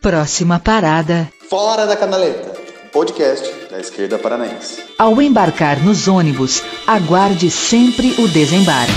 Próxima parada. Fora da Canaleta, podcast da esquerda paranaense. Ao embarcar nos ônibus, aguarde sempre o desembarque.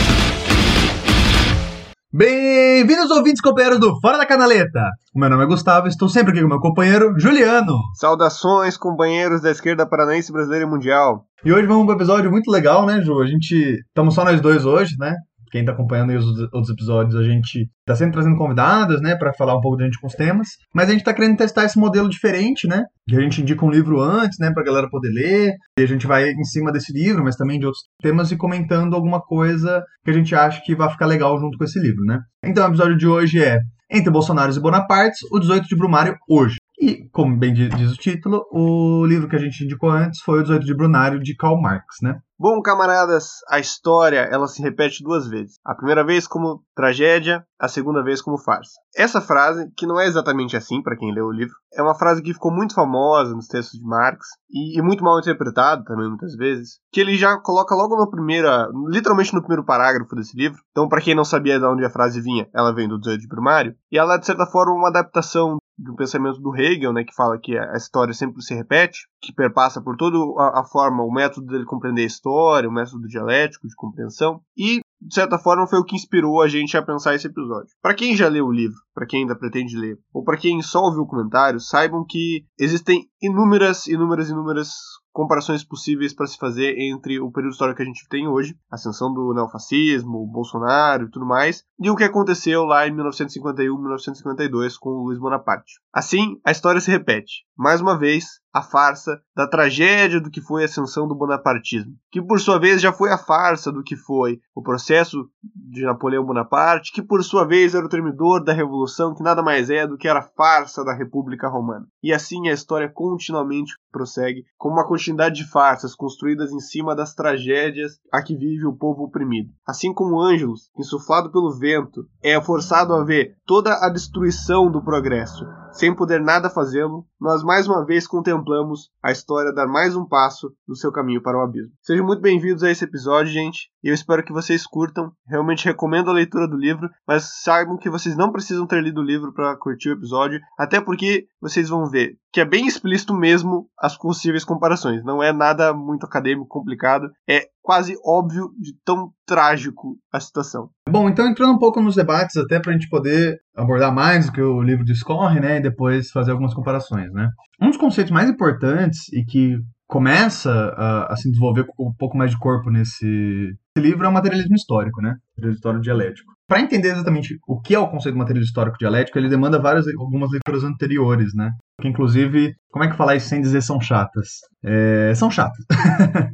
Bem-vindos, ouvintes companheiros do Fora da Canaleta. O meu nome é Gustavo, estou sempre aqui com meu companheiro Juliano. Saudações, companheiros da esquerda paranaense, brasileira e mundial. E hoje vamos para um episódio muito legal, né, Ju? A gente. Estamos só nós dois hoje, né? Quem está acompanhando aí os outros episódios, a gente está sempre trazendo convidados, né, para falar um pouco gente com os temas. Mas a gente está querendo testar esse modelo diferente, né? Que a gente indica um livro antes, né, para a galera poder ler. E a gente vai em cima desse livro, mas também de outros temas e comentando alguma coisa que a gente acha que vai ficar legal junto com esse livro, né? Então, o episódio de hoje é Entre Bolsonaros e Bonapartes, o 18 de Brumário, hoje. E, como bem diz o título, o livro que a gente indicou antes foi o 18 de Brumário, de Karl Marx, né? Bom, camaradas, a história ela se repete duas vezes. A primeira vez como tragédia, a segunda vez como farsa. Essa frase, que não é exatamente assim para quem leu o livro, é uma frase que ficou muito famosa nos textos de Marx e, e muito mal interpretada também muitas vezes, que ele já coloca logo na primeira, literalmente no primeiro parágrafo desse livro. Então, para quem não sabia de onde a frase vinha, ela vem do 18 de Brumário e ela é de certa forma uma adaptação do pensamento do Hegel, né, que fala que a história sempre se repete, que perpassa por toda a, a, forma, o método dele compreender a história, o método dialético de compreensão, e de certa forma foi o que inspirou a gente a pensar esse episódio. Para quem já leu o livro, para quem ainda pretende ler, ou para quem só ouviu o comentário, saibam que existem inúmeras, inúmeras, inúmeras comparações possíveis para se fazer entre o período histórico que a gente tem hoje, ascensão do neofascismo, Bolsonaro e tudo mais, e o que aconteceu lá em 1951, 1952 com o Luiz Bonaparte. Assim, a história se repete. Mais uma vez, a farsa da tragédia do que foi a ascensão do bonapartismo, que por sua vez já foi a farsa do que foi o processo de Napoleão Bonaparte, que por sua vez era o termidor da revolução, que nada mais é do que era a farsa da República Romana. E assim a história continuamente prossegue com uma continuidade de farsas construídas em cima das tragédias a que vive o povo oprimido. Assim como Ângelus, insuflado pelo vento, é forçado a ver toda a destruição do progresso, sem poder nada fazê-lo, nós mais uma vez contemplamos a história dar mais um passo no seu caminho para o abismo. Sejam muito bem-vindos a esse episódio, gente, eu espero que vocês curtam. Realmente recomendo a leitura do livro, mas saibam que vocês não precisam ter lido o livro para curtir o episódio, até porque vocês vão ver que é bem explícito mesmo as possíveis comparações. Não é nada muito acadêmico, complicado. É quase óbvio de tão trágico a situação. Bom, então entrando um pouco nos debates, até para a gente poder abordar mais o que o livro discorre, né, e depois fazer algumas comparações, né. Um dos conceitos mais importantes e que começa a, a se desenvolver com um pouco mais de corpo nesse livro é o materialismo histórico, né, materialismo histórico dialético. Para entender exatamente o que é o conceito de materialismo histórico dialético, ele demanda várias, algumas leituras anteriores, né, que inclusive, como é que falar isso sem dizer são chatas? É, são chatas.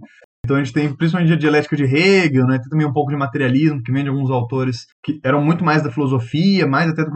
Então a gente tem principalmente a dialética de Hegel, né? tem também um pouco de materialismo, que vem de alguns autores que eram muito mais da filosofia, mais até da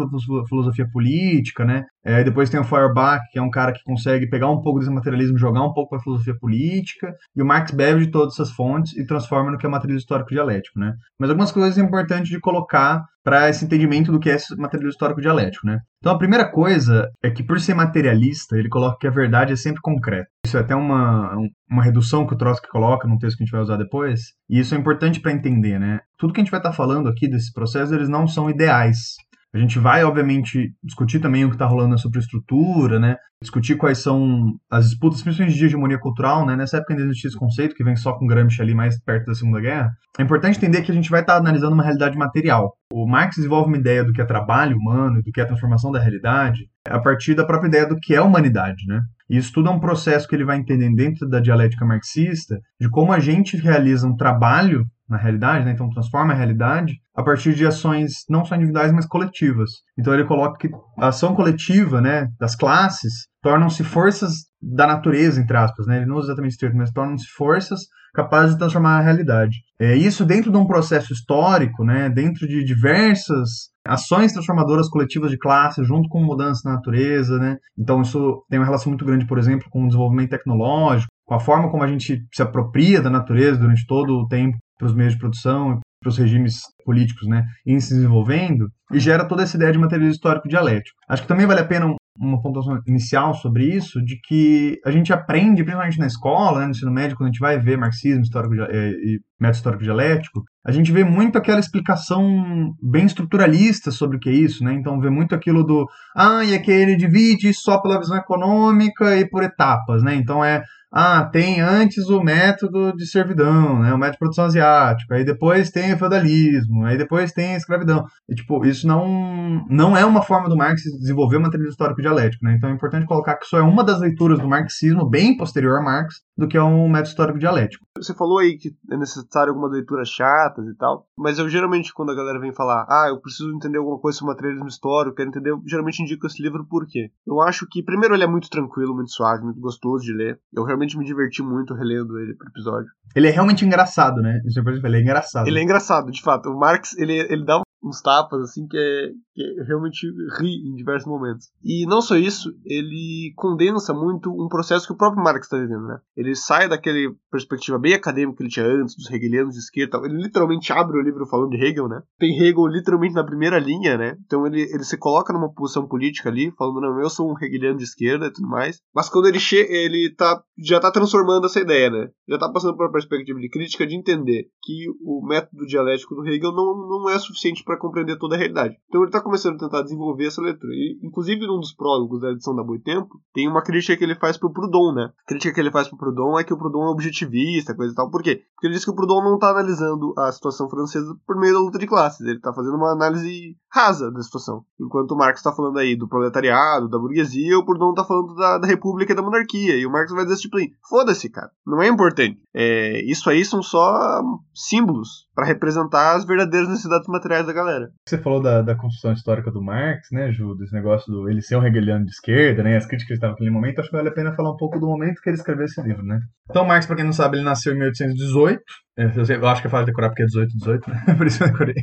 filosofia política, né? É, depois tem o Feuerbach, que é um cara que consegue pegar um pouco desse materialismo, jogar um pouco para a filosofia política, e o Marx bebe de todas essas fontes e transforma no que é materialismo histórico dialético, né? Mas algumas coisas é importante de colocar para esse entendimento do que é esse materialismo histórico dialético, né? Então a primeira coisa é que por ser materialista, ele coloca que a verdade é sempre concreta. Isso é até uma, uma redução que o Trotsky coloca num texto que a gente vai usar depois, e isso é importante para entender, né? Tudo que a gente vai estar tá falando aqui desse processo, eles não são ideais. A gente vai, obviamente, discutir também o que está rolando na superestrutura, né? Discutir quais são as disputas, principalmente de hegemonia cultural, né? Nessa época ainda existia esse conceito, que vem só com Gramsci ali mais perto da Segunda Guerra. É importante entender que a gente vai estar tá analisando uma realidade material. O Marx desenvolve uma ideia do que é trabalho humano, do que é a transformação da realidade, a partir da própria ideia do que é humanidade, né? E isso tudo é um processo que ele vai entendendo dentro da dialética marxista, de como a gente realiza um trabalho na realidade, né? então transforma a realidade a partir de ações não só individuais, mas coletivas. Então ele coloca que a ação coletiva né, das classes tornam-se forças da natureza, entre aspas, né? ele não usa exatamente esse termo, mas tornam-se forças capazes de transformar a realidade. É isso dentro de um processo histórico, né, dentro de diversas ações transformadoras coletivas de classe, junto com mudanças na natureza, né? Então isso tem uma relação muito grande, por exemplo, com o desenvolvimento tecnológico, com a forma como a gente se apropria da natureza durante todo o tempo para os meios de produção para os regimes políticos, né, em se desenvolvendo, e gera toda essa ideia de materialismo histórico dialético. Acho que também vale a pena uma pontuação inicial sobre isso, de que a gente aprende, principalmente na escola, né, no ensino médio, quando a gente vai ver marxismo histórico eh, e método histórico dialético, a gente vê muito aquela explicação bem estruturalista sobre o que é isso, né? Então vê muito aquilo do, ah, e é que ele divide só pela visão econômica e por etapas, né? Então é ah, tem antes o método de servidão, né, o método de produção asiática, aí depois tem o feudalismo, aí depois tem a escravidão. E, tipo, isso não, não é uma forma do Marx desenvolver o materialismo histórico dialético, né? Então é importante colocar que isso é uma das leituras do marxismo, bem posterior a Marx, do que é um método histórico dialético. Você falou aí que é necessário algumas leituras chatas e tal, mas eu geralmente, quando a galera vem falar, ah, eu preciso entender alguma coisa sobre materialismo histórico, quero entender, eu geralmente indico esse livro por quê? Eu acho que, primeiro, ele é muito tranquilo, muito suave, muito gostoso de ler. Eu realmente me diverti muito relendo ele pro episódio. Ele é realmente engraçado, né? Isso é ele é engraçado. Ele é engraçado, de fato. O Marx, ele, ele dá uns tapas, assim, que é, que é realmente ri em diversos momentos. E não só isso, ele condensa muito um processo que o próprio Marx está vivendo, né? Ele sai daquele perspectiva bem acadêmica que ele tinha antes, dos hegelianos de esquerda, ele literalmente abre o livro falando de Hegel, né? Tem Hegel literalmente na primeira linha, né? Então ele, ele se coloca numa posição política ali, falando, não, eu sou um hegeliano de esquerda e tudo mais. Mas quando ele chega, ele tá, já tá transformando essa ideia, né? Já tá passando por uma perspectiva de crítica de entender que o método dialético do Hegel não, não é suficiente para compreender toda a realidade. Então ele está começando a tentar desenvolver essa leitura. E, inclusive, num dos prólogos da edição da Boitempo, tem uma crítica que ele faz pro Proudhon, né? A crítica que ele faz pro Proudhon é que o Proudhon é objetivista, coisa e tal. Por quê? Porque ele diz que o Proudhon não está analisando a situação francesa por meio da luta de classes. Ele está fazendo uma análise rasa da situação. Enquanto o Marx está falando aí do proletariado, da burguesia, o Proudhon está falando da, da república e da monarquia. E o Marx vai dizer tipo assim, foda-se, cara. Não é importante. É, isso aí são só símbolos para representar as verdadeiras necessidades materiais da galera. Você falou da, da construção histórica do Marx, né, Ju, desse negócio do ele ser um hegeliano de esquerda, né, as críticas que ele estava naquele momento, acho que vale a pena falar um pouco do momento que ele escreveu esse livro, né. Então, Marx, para quem não sabe, ele nasceu em 1818, é, eu acho que é fácil decorar porque é 18, 18, né, por isso eu decorei.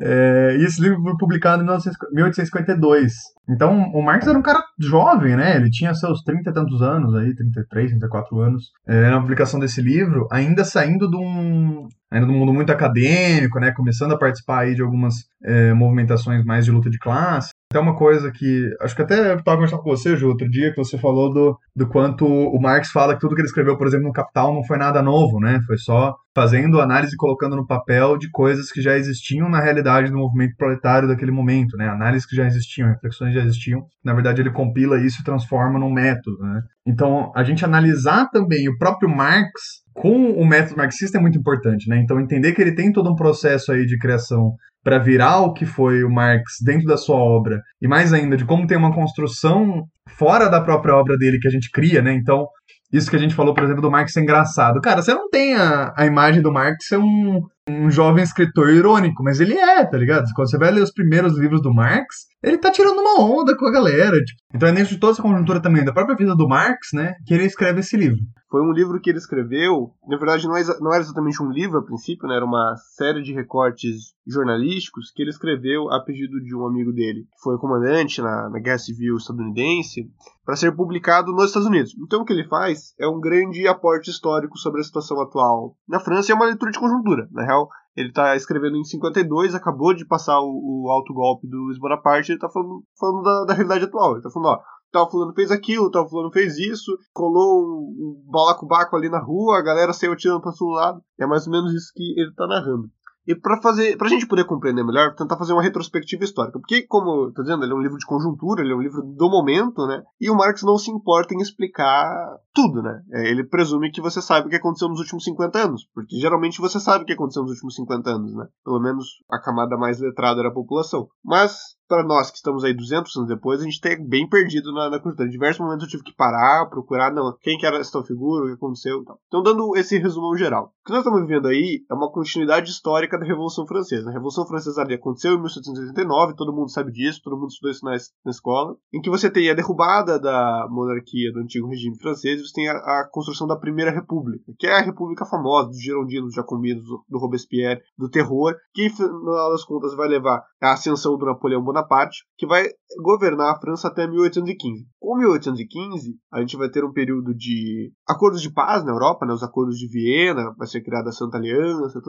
É, e esse livro foi publicado em 1852. Então, o Marx era um cara jovem, né? Ele tinha seus 30 e tantos anos aí, 33, 34 anos, é, na publicação desse livro, ainda saindo de um, ainda do mundo muito acadêmico, né? Começando a participar aí de algumas é, movimentações mais de luta de classe. Até uma coisa que. Acho que até estava conversando com você, Ju, outro dia, que você falou do, do quanto o Marx fala que tudo que ele escreveu, por exemplo, no Capital não foi nada novo, né? Foi só fazendo análise e colocando no papel de coisas que já existiam na realidade do movimento proletário daquele momento, né? Análises que já existiam, reflexões que já existiam. Na verdade, ele compila isso e transforma num método, né? Então, a gente analisar também o próprio Marx com o método marxista é muito importante, né? Então, entender que ele tem todo um processo aí de criação para virar o que foi o Marx dentro da sua obra, e mais ainda de como tem uma construção fora da própria obra dele que a gente cria, né? Então, isso que a gente falou, por exemplo, do Marx é engraçado. Cara, você não tem a, a imagem do Marx ser um, um jovem escritor irônico, mas ele é, tá ligado? Quando você vai ler os primeiros livros do Marx, ele tá tirando uma onda com a galera. Tipo. Então é dentro de toda essa conjuntura também da própria vida do Marx, né, que ele escreve esse livro. Foi um livro que ele escreveu, na verdade não, é, não era exatamente um livro a princípio, né, era uma série de recortes jornalísticos que ele escreveu a pedido de um amigo dele, que foi comandante na, na Guerra Civil estadunidense, para ser publicado nos Estados Unidos. Então o que ele faz é um grande aporte histórico sobre a situação atual na França e é uma leitura de conjuntura. Na real, ele está escrevendo em 52, acabou de passar o, o alto golpe do Luiz Bonaparte, ele está falando, falando da, da, realidade atual. Ele está falando, ó, tal fulano fez aquilo, tal fulano fez isso, colou um, um balacobaco ali na rua, a galera saiu tirando para todo lado. É mais ou menos isso que ele está narrando. E para fazer, pra gente poder compreender melhor, tentar fazer uma retrospectiva histórica. Porque, como eu tô dizendo, ele é um livro de conjuntura, ele é um livro do momento, né? E o Marx não se importa em explicar tudo, né? É, ele presume que você sabe o que aconteceu nos últimos 50 anos. Porque geralmente você sabe o que aconteceu nos últimos 50 anos, né? Pelo menos a camada mais letrada da população. Mas para nós que estamos aí 200 anos depois, a gente tem bem perdido na, na cultura. Em diversos momentos eu tive que parar, procurar, não, quem que era essa figura, o que aconteceu e tal. Então, dando esse resumão geral. O que nós estamos vivendo aí é uma continuidade histórica da Revolução Francesa. A Revolução Francesa ali aconteceu em 1789, todo mundo sabe disso, todo mundo estudou isso na, na escola, em que você tem a derrubada da monarquia do antigo regime francês, você tem a, a construção da Primeira República, que é a república famosa dos girondinos, dos jacobinos, do, do Robespierre, do terror, que, no final das contas, vai levar à ascensão do Napoleão Bonaparte Bonaparte, que vai governar a França até 1815. Com 1815, a gente vai ter um período de acordos de paz na Europa, né, os acordos de Viena, vai ser criada a Santa Aliança,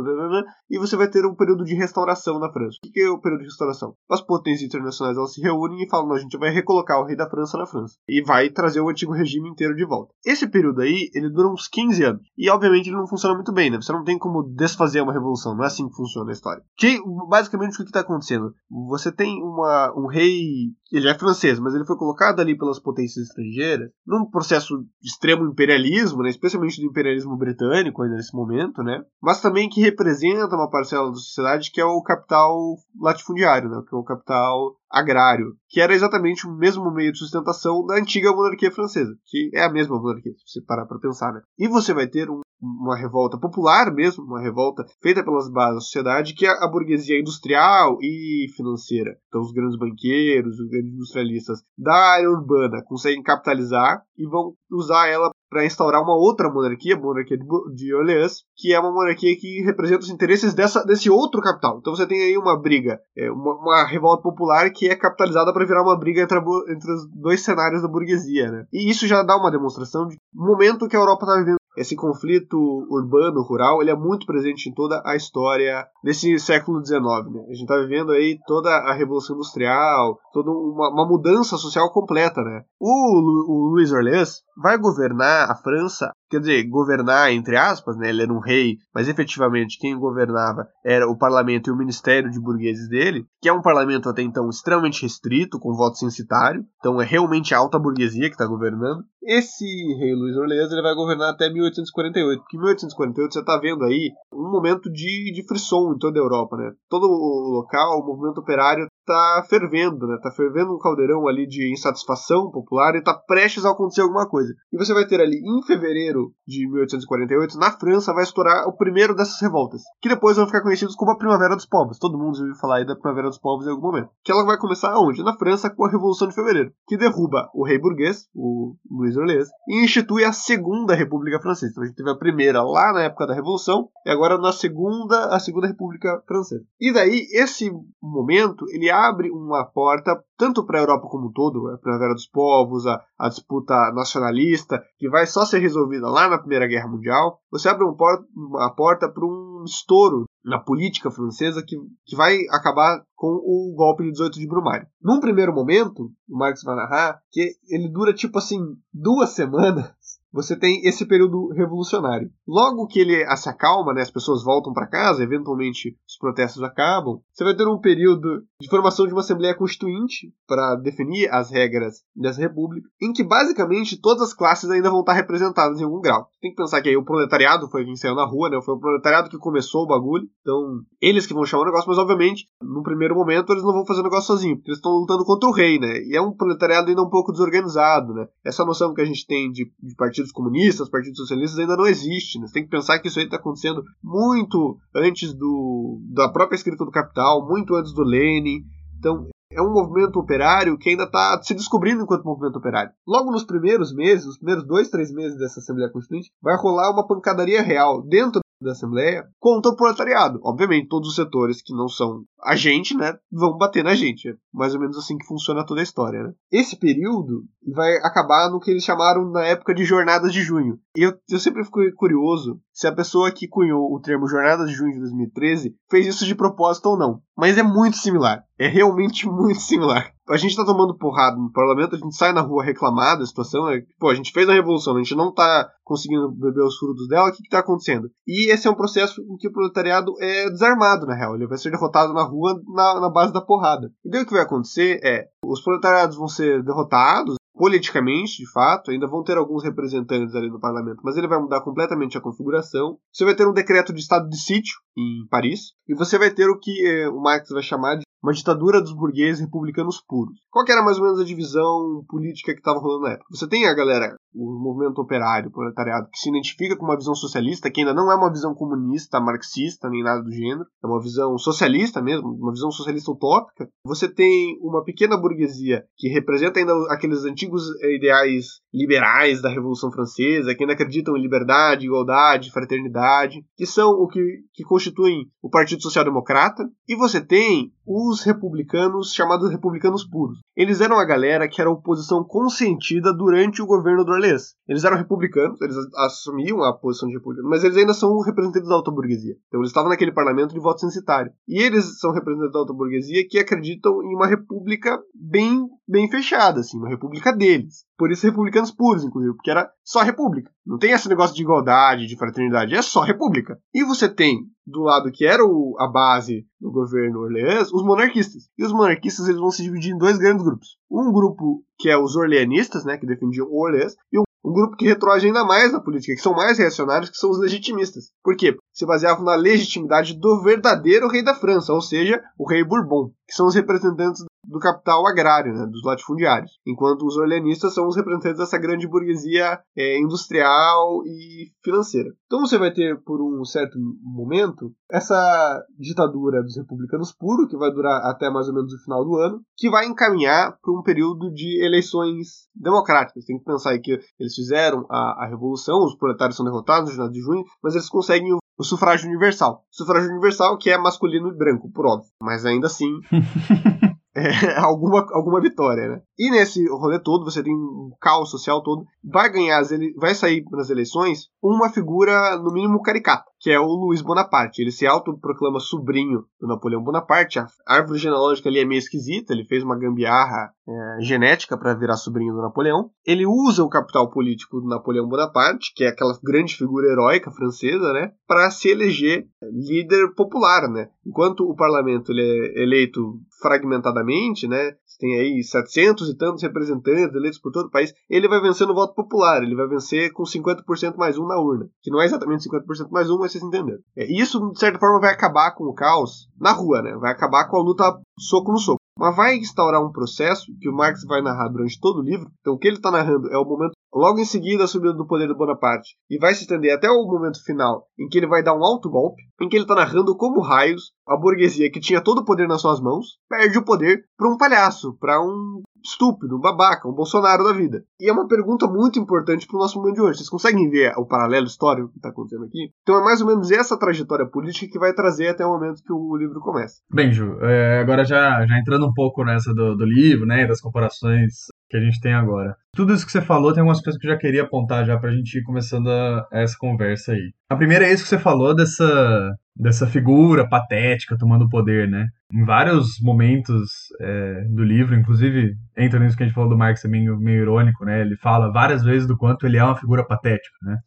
e você vai ter um período de restauração na França. O que é o período de restauração? As potências internacionais elas se reúnem e falam: a gente vai recolocar o rei da França na França e vai trazer o antigo regime inteiro de volta. Esse período aí, ele dura uns 15 anos. E obviamente ele não funciona muito bem, né? Você não tem como desfazer uma revolução, não é assim que funciona a história. Que, basicamente o que está acontecendo? Você tem uma, um rei ele é francês, mas ele foi colocado ali pelas potências estrangeiras num processo de extremo imperialismo, né, especialmente do imperialismo britânico ainda nesse momento, né, mas também que representa uma parcela da sociedade que é o capital latifundiário, né, que é o capital agrário, que era exatamente o mesmo meio de sustentação da antiga monarquia francesa, que é a mesma monarquia, se você parar para pensar, né. E você vai ter um, uma revolta popular mesmo, uma revolta feita pelas bases da sociedade, que é a burguesia industrial e financeira. Então os grandes banqueiros, os grandes industrialistas da área urbana conseguem capitalizar e vão usar ela para instaurar uma outra monarquia, a monarquia de Orleans, que é uma monarquia que representa os interesses dessa, desse outro capital. Então você tem aí uma briga, é, uma, uma, revolta popular que é capitalizada para virar uma briga entre, a, entre, os dois cenários da burguesia. Né? E isso já dá uma demonstração de momento que a Europa está vivendo esse conflito urbano-rural ele é muito presente em toda a história desse século XIX. Né? A gente está vivendo aí toda a Revolução Industrial, toda uma, uma mudança social completa. Né? O, o Luiz Orleans vai governar a França, quer dizer, governar entre aspas, né? ele era um rei, mas efetivamente quem governava era o parlamento e o ministério de burgueses dele, que é um parlamento até então extremamente restrito, com voto censitário, então é realmente a alta burguesia que está governando. Esse rei Luiz Orleans ele vai governar até 18 1848. Porque em 1848 você está vendo aí um momento de, de frisson em toda a Europa, né? Todo o local, o movimento operário está fervendo, né? Tá fervendo um caldeirão ali de insatisfação popular e está prestes a acontecer alguma coisa. E você vai ter ali em fevereiro de 1848, na França, vai estourar o primeiro dessas revoltas, que depois vão ficar conhecidos como a Primavera dos Povos. Todo mundo já ouviu falar aí da Primavera dos Povos em algum momento. Que ela vai começar aonde? Na França com a Revolução de Fevereiro, que derruba o rei burguês, o Luís Orleans, e institui a Segunda República Francesa. Então a gente teve a primeira lá na época da Revolução e agora na segunda, a Segunda República Francesa. E daí esse momento ele abre uma porta tanto para a Europa como um todo, a Primavera dos Povos, a, a, disputa nacionalista, que vai só ser resolvida lá na Primeira Guerra Mundial, você abre um uma porta para um estouro na política francesa que, que vai acabar com o golpe de 18 de Brumário. Num primeiro momento, o Marx vai narrar que ele dura tipo assim duas semanas você tem esse período revolucionário. Logo que ele se acalma, né, as pessoas voltam para casa, eventualmente os protestos acabam, você vai ter um período de formação de uma Assembleia Constituinte para definir as regras dessa república, em que basicamente todas as classes ainda vão estar representadas em algum grau. Tem que pensar que aí o proletariado foi quem saiu na rua, né, foi o proletariado que começou o bagulho, então eles que vão chamar o negócio, mas obviamente, no primeiro momento eles não vão fazer o negócio sozinhos, porque eles estão lutando contra o rei, né, e é um proletariado ainda um pouco desorganizado, né. Essa noção que a gente tem de, de partidos partidos comunistas, partidos socialistas ainda não existe. Né? Você tem que pensar que isso aí está acontecendo muito antes do, da própria escrita do Capital, muito antes do Lenin. Então, é um movimento operário que ainda está se descobrindo enquanto movimento operário. Logo nos primeiros meses, os primeiros dois, três meses dessa Assembleia Constituinte, vai rolar uma pancadaria real dentro da Assembleia contra o proletariado. Obviamente, todos os setores que não são a gente, né, vão bater na gente. É mais ou menos assim que funciona toda a história, né? Esse período vai acabar no que eles chamaram na época de Jornadas de Junho. E eu, eu sempre fico curioso se a pessoa que cunhou o termo Jornadas de Junho de 2013 fez isso de propósito ou não. Mas é muito similar. É realmente muito similar a gente tá tomando porrada no parlamento, a gente sai na rua reclamar da situação, né? Pô, a gente fez a revolução, a gente não tá conseguindo beber os frutos dela, o que que tá acontecendo? E esse é um processo em que o proletariado é desarmado, na real. Ele vai ser derrotado na rua na, na base da porrada. E daí o que vai acontecer é, os proletariados vão ser derrotados, politicamente, de fato, ainda vão ter alguns representantes ali no parlamento, mas ele vai mudar completamente a configuração. Você vai ter um decreto de estado de sítio em Paris, e você vai ter o que eh, o Marx vai chamar de uma ditadura dos burgueses republicanos puros. Qual era mais ou menos a divisão política que estava rolando na época? Você tem a galera, o movimento operário, proletariado, que se identifica com uma visão socialista, que ainda não é uma visão comunista, marxista, nem nada do gênero, é uma visão socialista mesmo, uma visão socialista utópica. Você tem uma pequena burguesia que representa ainda aqueles antigos ideais liberais da Revolução Francesa, que ainda acreditam em liberdade, igualdade, fraternidade, que são o que, que constituem o Partido Social Democrata. E você tem os republicanos chamados republicanos puros. Eles eram a galera que era oposição consentida durante o governo do Orleans. Eles eram republicanos, eles assumiam a posição de republicano, mas eles ainda são representantes da alta burguesia. Então eles estavam naquele parlamento de voto censitário. E eles são representantes da alta burguesia que acreditam em uma república bem, bem fechada, assim, uma república deles. Por isso republicanos puros, inclusive, porque era só república. Não tem esse negócio de igualdade, de fraternidade, é só república. E você tem do lado que era o, a base do governo Orleans, os monarquistas. E os monarquistas eles vão se dividir em dois grandes grupos. Um grupo que é os orleanistas, né, que defendiam Orleans, e um, um grupo que retroage ainda mais na política, que são mais reacionários, que são os legitimistas. Por quê? Se baseavam na legitimidade do verdadeiro rei da França, ou seja, o rei Bourbon, que são os representantes do capital agrário, né, dos latifundiários, enquanto os orleanistas são os representantes dessa grande burguesia é, industrial e financeira. Então você vai ter, por um certo momento, essa ditadura dos republicanos puro, que vai durar até mais ou menos o final do ano, que vai encaminhar para um período de eleições democráticas. Tem que pensar aí que eles fizeram a, a revolução, os proletários são derrotados no final de junho, mas eles conseguem o, sufrágio universal. Sufrágio universal que é masculino e branco, por óbvio, mas ainda assim é, alguma, alguma vitória, né? E nesse rolê todo, você tem um caos social todo, vai ganhar, ele... vai sair nas eleições uma figura, no mínimo, caricata, que é o Luiz Bonaparte. Ele se autoproclama sobrinho do Napoleão Bonaparte, a árvore genealógica ali é meio esquisita, ele fez uma gambiarra é, genética para virar sobrinho do Napoleão. Ele usa o capital político do Napoleão Bonaparte, que é aquela grande figura heróica francesa, né, para se eleger líder popular, né? Enquanto o parlamento ele é eleito fragmentadamente, né? Tem aí 700 e tantos representantes eleitos por todo o país. Ele vai vencer no voto popular, ele vai vencer com 50% mais um na urna. Que não é exatamente 50% mais um, vocês entenderam. É, isso, de certa forma, vai acabar com o caos na rua, né? Vai acabar com a luta soco no soco. Mas vai instaurar um processo que o Marx vai narrar durante todo o livro. Então, o que ele está narrando é o momento logo em seguida a subida do poder do Bonaparte, e vai se estender até o momento final em que ele vai dar um alto golpe, em que ele está narrando como raios a burguesia que tinha todo o poder nas suas mãos perde o poder para um palhaço, para um estúpido, um babaca, um Bolsonaro da vida. E é uma pergunta muito importante para o nosso momento de hoje. Vocês conseguem ver o paralelo histórico que está acontecendo aqui? Então é mais ou menos essa trajetória política que vai trazer até o momento que o livro começa. Bem, Ju, é, agora já, já entrando um pouco nessa do, do livro, né, das comparações que a gente tem agora. Tudo isso que você falou tem algumas coisas que eu já queria apontar já pra gente ir começando a, a essa conversa aí. A primeira é isso que você falou dessa, dessa figura patética tomando poder, né? Em vários momentos é, do livro, inclusive entra nisso que a gente falou do Marx, é meio, meio irônico, né? Ele fala várias vezes do quanto ele é uma figura patética, né?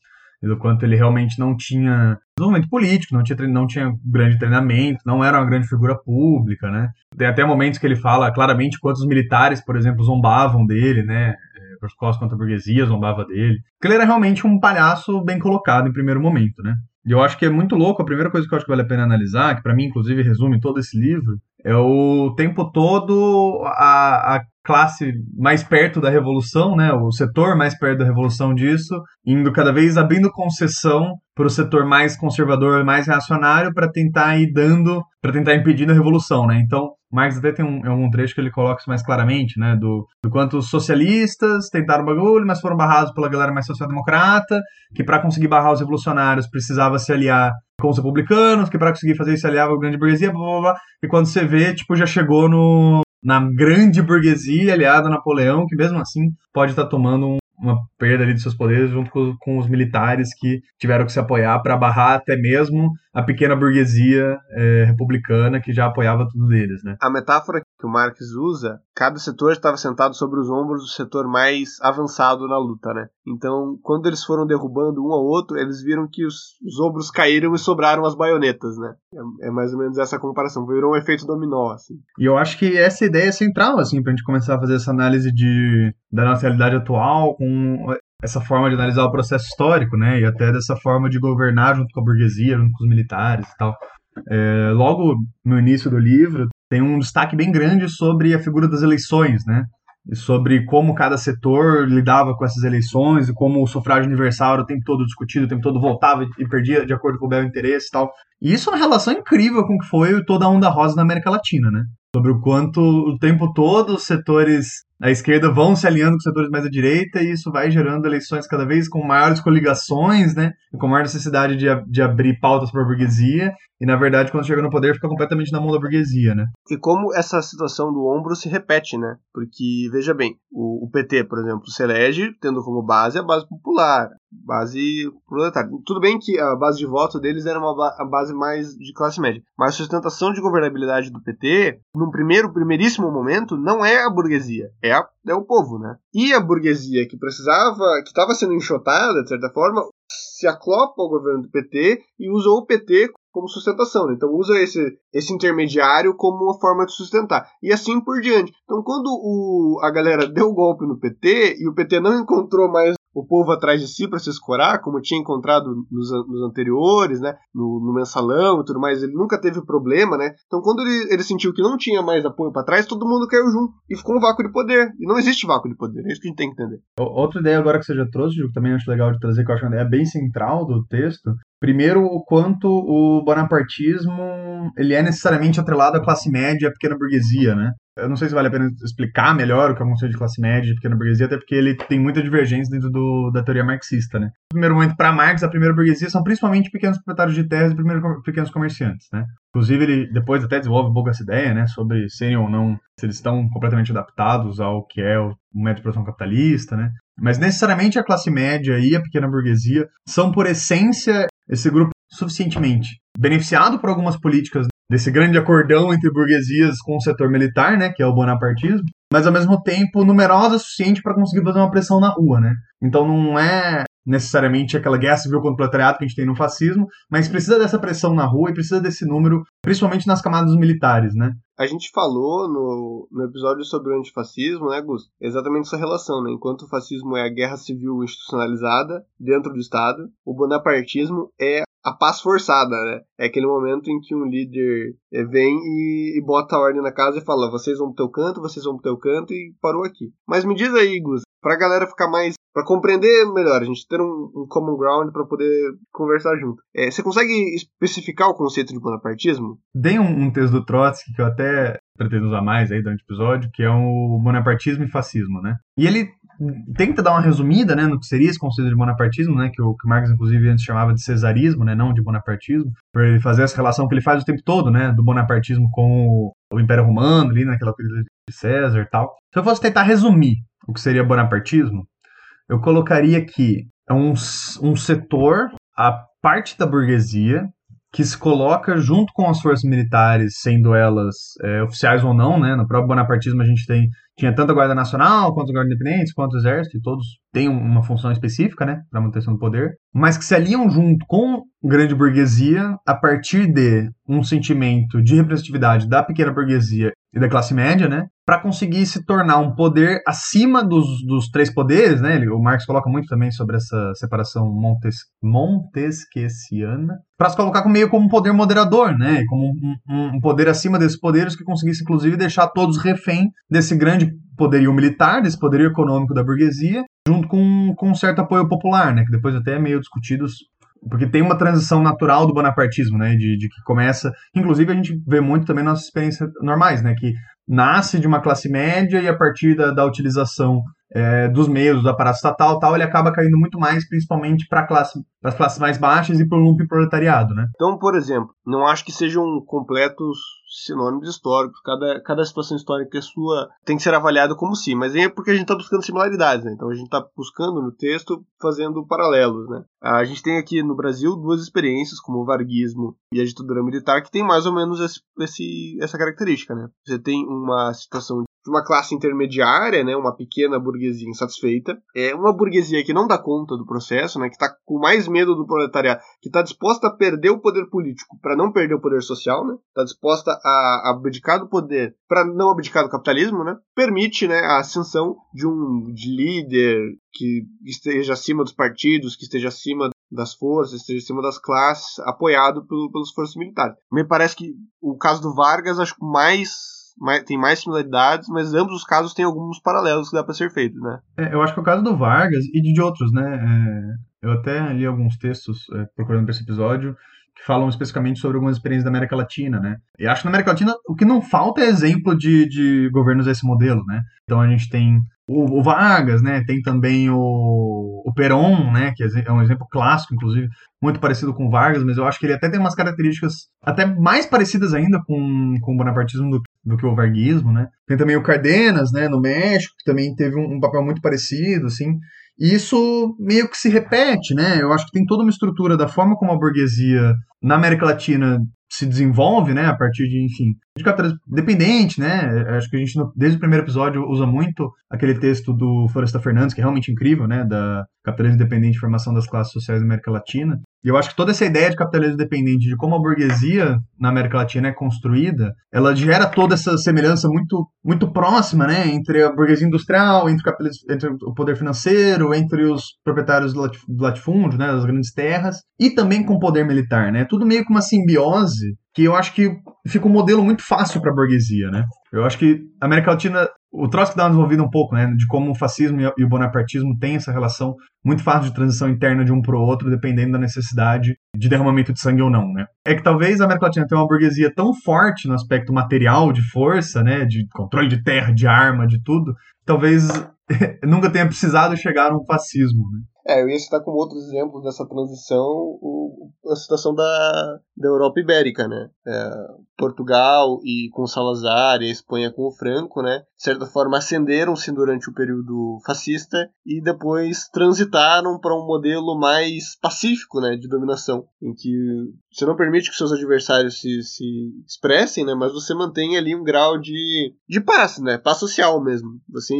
E do quanto ele realmente não tinha desenvolvimento político, não tinha, não tinha grande treinamento, não era uma grande figura pública, né? Tem até momentos que ele fala claramente quantos militares, por exemplo, zombavam dele, né? Pelas costas contra a burguesia, zombava dele. Porque ele era realmente um palhaço bem colocado em primeiro momento, né? E eu acho que é muito louco, a primeira coisa que eu acho que vale a pena analisar, que para mim, inclusive, resume todo esse livro, é o tempo todo a, a classe mais perto da revolução, né, o setor mais perto da revolução disso, indo cada vez abrindo concessão para o setor mais conservador, mais reacionário, para tentar ir dando, para tentar impedir a revolução, né? Então, Marx até tem um, um trecho que ele coloca isso mais claramente, né? Do, do quanto os socialistas tentaram bagulho, mas foram barrados pela galera mais social-democrata, que para conseguir barrar os revolucionários precisava se aliar com os republicanos, que para conseguir fazer isso aliava a grande burguesia, blá, blá, blá, e quando você vê, tipo, já chegou no, na grande burguesia aliada a Napoleão, que mesmo assim pode estar tá tomando um, uma perda ali de seus poderes junto com, com os militares que tiveram que se apoiar para barrar até mesmo a pequena burguesia é, republicana que já apoiava tudo deles, né? A metáfora que o Marx usa, cada setor estava sentado sobre os ombros do setor mais avançado na luta, né? Então, quando eles foram derrubando um ao outro, eles viram que os, os ombros caíram e sobraram as baionetas, né? É, é, mais ou menos essa comparação, virou um efeito dominó, assim. E eu acho que essa ideia é central, assim, pra gente começar a fazer essa análise de, da nossa realidade atual com essa forma de analisar o processo histórico, né? E até dessa forma de governar junto com a burguesia, junto com os militares e tal. É, logo no início do livro, tem um destaque bem grande sobre a figura das eleições, né? e sobre como cada setor lidava com essas eleições e como o sufrágio universal era o tempo todo discutido, o tempo todo voltava e perdia de acordo com o bel interesse e tal. E isso é uma relação incrível com o que foi toda a onda rosa na América Latina, né? Sobre o quanto o tempo todo os setores à esquerda vão se alinhando com setores mais à direita e isso vai gerando eleições cada vez com maiores coligações, né? E com maior necessidade de, de abrir pautas para a burguesia. E na verdade, quando chega no poder, fica completamente na mão da burguesia, né? E como essa situação do ombro se repete, né? Porque, veja bem, o, o PT, por exemplo, se elege tendo como base a base popular, base proletária. Tudo bem que a base de voto deles era uma ba base mais de classe média, mas a sustentação de governabilidade do PT, num primeiro, primeiríssimo momento, não é a burguesia, é é, é o povo, né? E a burguesia que precisava, que estava sendo enxotada, de certa forma, se aclopa ao governo do PT e usa o PT como sustentação. Né? Então usa esse, esse intermediário como uma forma de sustentar. E assim por diante. Então quando o, a galera deu o golpe no PT e o PT não encontrou mais o povo atrás de si para se escorar, como tinha encontrado nos, nos anteriores, né, no, no, mensalão e tudo mais, ele nunca teve problema, né? Então, quando ele, ele sentiu que não tinha mais apoio para trás, todo mundo caiu junto e ficou um vácuo de poder. E não existe vácuo de poder, é isso que a gente tem que entender. Outra ideia agora que você já trouxe, que também acho legal de trazer, que eu acho uma ideia bem central do texto, Primeiro, o quanto o bonapartismo ele é necessariamente atrelado à classe média e à pequena burguesia, né? Eu não sei se vale a pena explicar melhor o que é o conceito de classe média e pequena burguesia, até porque ele tem muita divergência dentro do, da teoria marxista, né? No primeiro momento, para Marx, a primeira burguesia são principalmente pequenos proprietários de terras e primeiro, pequenos comerciantes, né? Inclusive, ele depois até desenvolve um pouco essa ideia, né? Sobre serem ou não, se eles estão completamente adaptados ao que é o método de produção capitalista, né? Mas necessariamente a classe média e a pequena burguesia são, por essência, esse grupo suficientemente beneficiado por algumas políticas desse grande acordão entre burguesias com o setor militar, né, que é o bonapartismo, mas ao mesmo tempo numerosa o suficiente para conseguir fazer uma pressão na rua, né? Então não é necessariamente aquela guerra civil contra o proletariado que a gente tem no fascismo, mas precisa dessa pressão na rua e precisa desse número, principalmente nas camadas militares, né? A gente falou no, no episódio sobre o antifascismo, né, Gus? Exatamente essa relação, né? Enquanto o fascismo é a guerra civil institucionalizada dentro do Estado, o bonapartismo é a paz forçada, né? É aquele momento em que um líder eh, vem e, e, bota a ordem na casa e fala: vocês vão pro teu canto, vocês vão pro teu canto e parou aqui. Mas me diz aí, Gus, pra galera ficar mais. para compreender melhor, a gente ter um, um common ground para poder conversar junto. É, você consegue especificar o conceito de bonapartismo? Tem um, um texto do Trotsky que eu até pretendo usar mais aí durante o episódio, que é o bonapartismo e fascismo, né? E ele tenta dar uma resumida, né, no que seria esse conceito de bonapartismo, né, que o, que Marx inclusive antes chamava de cesarismo, né, não de bonapartismo, para ele fazer essa relação que ele faz o tempo todo, né, do bonapartismo com o, o Império Romano, ali naquela César e tal. Se eu fosse tentar resumir o que seria bonapartismo, eu colocaria que é um, um setor, a parte da burguesia, que se coloca junto com as forças militares, sendo elas é, oficiais ou não, né? No próprio bonapartismo a gente tem tinha tanto a Guarda Nacional, quanto a Guarda Independente, quanto o Exército, e todos têm uma função específica, né, para manutenção do poder, mas que se aliam junto com grande burguesia a partir de um sentimento de representatividade da pequena burguesia e da classe média, né, para conseguir se tornar um poder acima dos, dos três poderes, né? o Marx coloca muito também sobre essa separação Montes, montesquieciana, para se colocar meio como um poder moderador, né? Como um, um, um poder acima desses poderes que conseguisse, inclusive, deixar todos refém desse grande poderio militar, desse poderio econômico da burguesia, junto com, com um certo apoio popular, né? Que depois até é meio discutidos porque tem uma transição natural do bonapartismo, né, de, de, que começa, inclusive a gente vê muito também nas experiências normais, né, que nasce de uma classe média e a partir da, da utilização é, dos meios do aparato estatal tal, ele acaba caindo muito mais, principalmente para classe, as classes mais baixas e para o lumpen proletariado, né? Então, por exemplo, não acho que sejam completos sinônimos históricos. Cada, cada situação histórica é sua tem que ser avaliada como sim, mas é porque a gente está buscando similaridades, né? Então a gente está buscando no texto fazendo paralelos, né? A gente tem aqui no Brasil duas experiências, como o varguismo e a ditadura militar, que tem mais ou menos esse, esse, essa característica, né? Você tem uma situação de uma classe intermediária, né, uma pequena burguesia insatisfeita, é uma burguesia que não dá conta do processo, né, que está com mais medo do proletariado, que está disposta a perder o poder político para não perder o poder social, né, está disposta a abdicar do poder para não abdicar do capitalismo, né, permite, né, a ascensão de um de líder que esteja acima dos partidos, que esteja acima das forças, esteja acima das classes, apoiado pelo, pelas forças militares. Me parece que o caso do Vargas, acho mais mais, tem mais similaridades, mas ambos os casos têm alguns paralelos que dá para ser feito, né? É, eu acho que é o caso do Vargas e de outros, né? É, eu até li alguns textos é, procurando para esse episódio que falam especificamente sobre algumas experiências da América Latina, né? E acho que na América Latina o que não falta é exemplo de, de governos desse modelo, né? Então a gente tem o, o Vargas, né? Tem também o, o Perón, né? Que é um exemplo clássico, inclusive, muito parecido com o Vargas, mas eu acho que ele até tem umas características até mais parecidas ainda com, com o bonapartismo do, do que o varguismo, né? Tem também o Cardenas, né? No México, que também teve um, um papel muito parecido, assim. E isso meio que se repete, né? Eu acho que tem toda uma estrutura da forma como a burguesia na América Latina se desenvolve, né, a partir de, enfim, de capitalismo dependente, né? Acho que a gente, desde o primeiro episódio, usa muito aquele texto do Floresta Fernandes, que é realmente incrível, né, da capitalismo dependente e formação das classes sociais da América Latina. E eu acho que toda essa ideia de capitalismo dependente, de como a burguesia na América Latina é construída, ela gera toda essa semelhança muito, muito próxima, né, entre a burguesia industrial, entre o, entre o poder financeiro, entre os proprietários do latifúndio, né, das grandes terras, e também com o poder militar, né? Tudo meio que uma simbiose que eu acho que fica um modelo muito fácil para a burguesia, né? Eu acho que a América Latina, o Trotsky dá uma desenvolvida um pouco, né, de como o fascismo e o bonapartismo têm essa relação muito fácil de transição interna de um para o outro, dependendo da necessidade de derramamento de sangue ou não, né? É que talvez a América Latina tenha uma burguesia tão forte no aspecto material de força, né, de controle de terra, de arma, de tudo, talvez nunca tenha precisado chegar a um fascismo, né? É, eu ia citar como outros exemplos dessa transição o, a situação da, da Europa Ibérica, né? É, Portugal e com Salazar e a Espanha com o Franco, né? De certa forma ascenderam-se durante o período fascista e depois transitaram para um modelo mais pacífico, né? De dominação, em que você não permite que seus adversários se, se expressem, né? Mas você mantém ali um grau de, de paz, né? Paz social mesmo. Você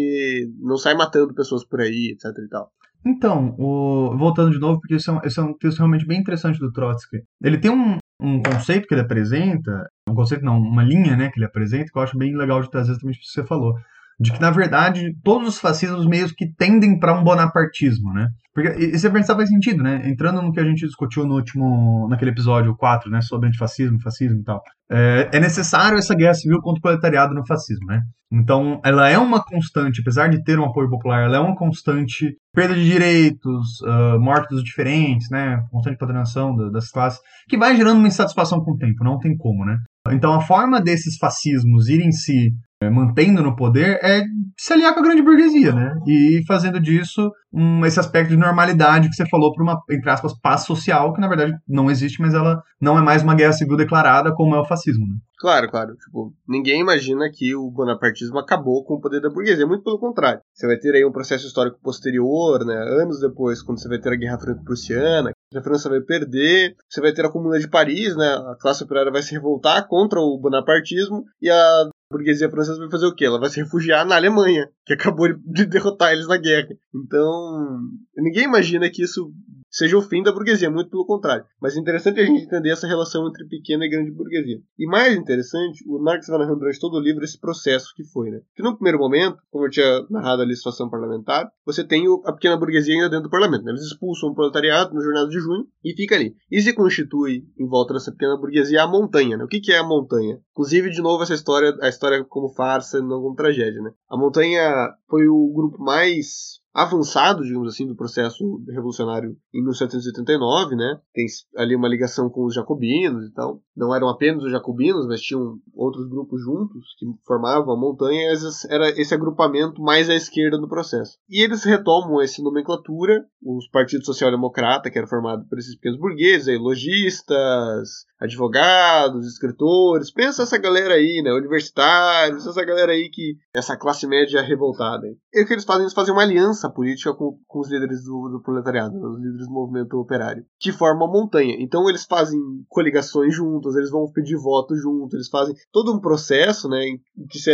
não sai matando pessoas por aí, etc e tal. Então, o... voltando de novo, porque esse é, um, esse é um texto realmente bem interessante do Trotsky. Ele tem um, um conceito que ele apresenta, um conceito não, uma linha né, que ele apresenta, que eu acho bem legal de trazer exatamente o que você falou. De que, na verdade, todos os fascismos meios que tendem para um bonapartismo, né? Porque, e você pensar faz sentido, né? Entrando no que a gente discutiu no último, naquele episódio 4, né? Sobre antifascismo, fascismo e tal. É, é necessário essa guerra civil contra o proletariado no fascismo, né? Então, ela é uma constante, apesar de ter um apoio popular, ela é uma constante perda de direitos, uh, morte dos diferentes, né? Constante padronização das classes, que vai gerando uma insatisfação com o tempo, não tem como, né? Então, a forma desses fascismos irem se é, mantendo no poder é se aliar com a grande burguesia, né? E fazendo disso um, esse aspecto de normalidade que você falou para uma, entre aspas, paz social, que na verdade não existe, mas ela não é mais uma guerra civil declarada como é o fascismo, né? Claro, claro. Tipo, ninguém imagina que o bonapartismo acabou com o poder da burguesia. Muito pelo contrário. Você vai ter aí um processo histórico posterior, né? Anos depois, quando você vai ter a Guerra Franco-Prussiana, a França vai perder, você vai ter a Comuna de Paris, né? A classe operária vai se revoltar contra o bonapartismo e a burguesia francesa vai fazer o quê? Ela vai se refugiar na Alemanha, que acabou de derrotar eles na guerra. Então, ninguém imagina que isso seja o fim da burguesia, muito pelo contrário. Mas é interessante a gente entender essa relação entre pequena e grande burguesia. E mais interessante, o Marx vai narrando durante todo o livro esse processo que foi, né? Que no primeiro momento, como eu tinha narrado ali a situação parlamentar, você tem a pequena burguesia ainda dentro do parlamento. Né? Eles expulsam o proletariado no jornada de junho e fica ali. E se constitui em volta dessa pequena burguesia a montanha, né? O que é a montanha? Inclusive, de novo, essa história, a história como farsa, não como tragédia, né? A montanha foi o grupo mais avançado, digamos assim, do processo revolucionário em 1789, né? Tem ali uma ligação com os jacobinos e tal. Não eram apenas os jacobinos, mas tinham outros grupos juntos que formavam a montanha. Era esse agrupamento mais à esquerda do processo. E eles retomam essa nomenclatura, os partidos social-democrata, que era formado por esses pequenos burgueses, aí, lojistas, advogados, escritores, pensa essa galera aí, né, universitários, essa galera aí que essa classe média revoltada. E o que eles fazem? Eles fazem uma aliança política com, com os líderes do, do proletariado, né, os líderes do movimento operário, que formam a montanha. Então eles fazem coligações juntos, eles vão pedir voto juntos, eles fazem todo um processo, né, em que se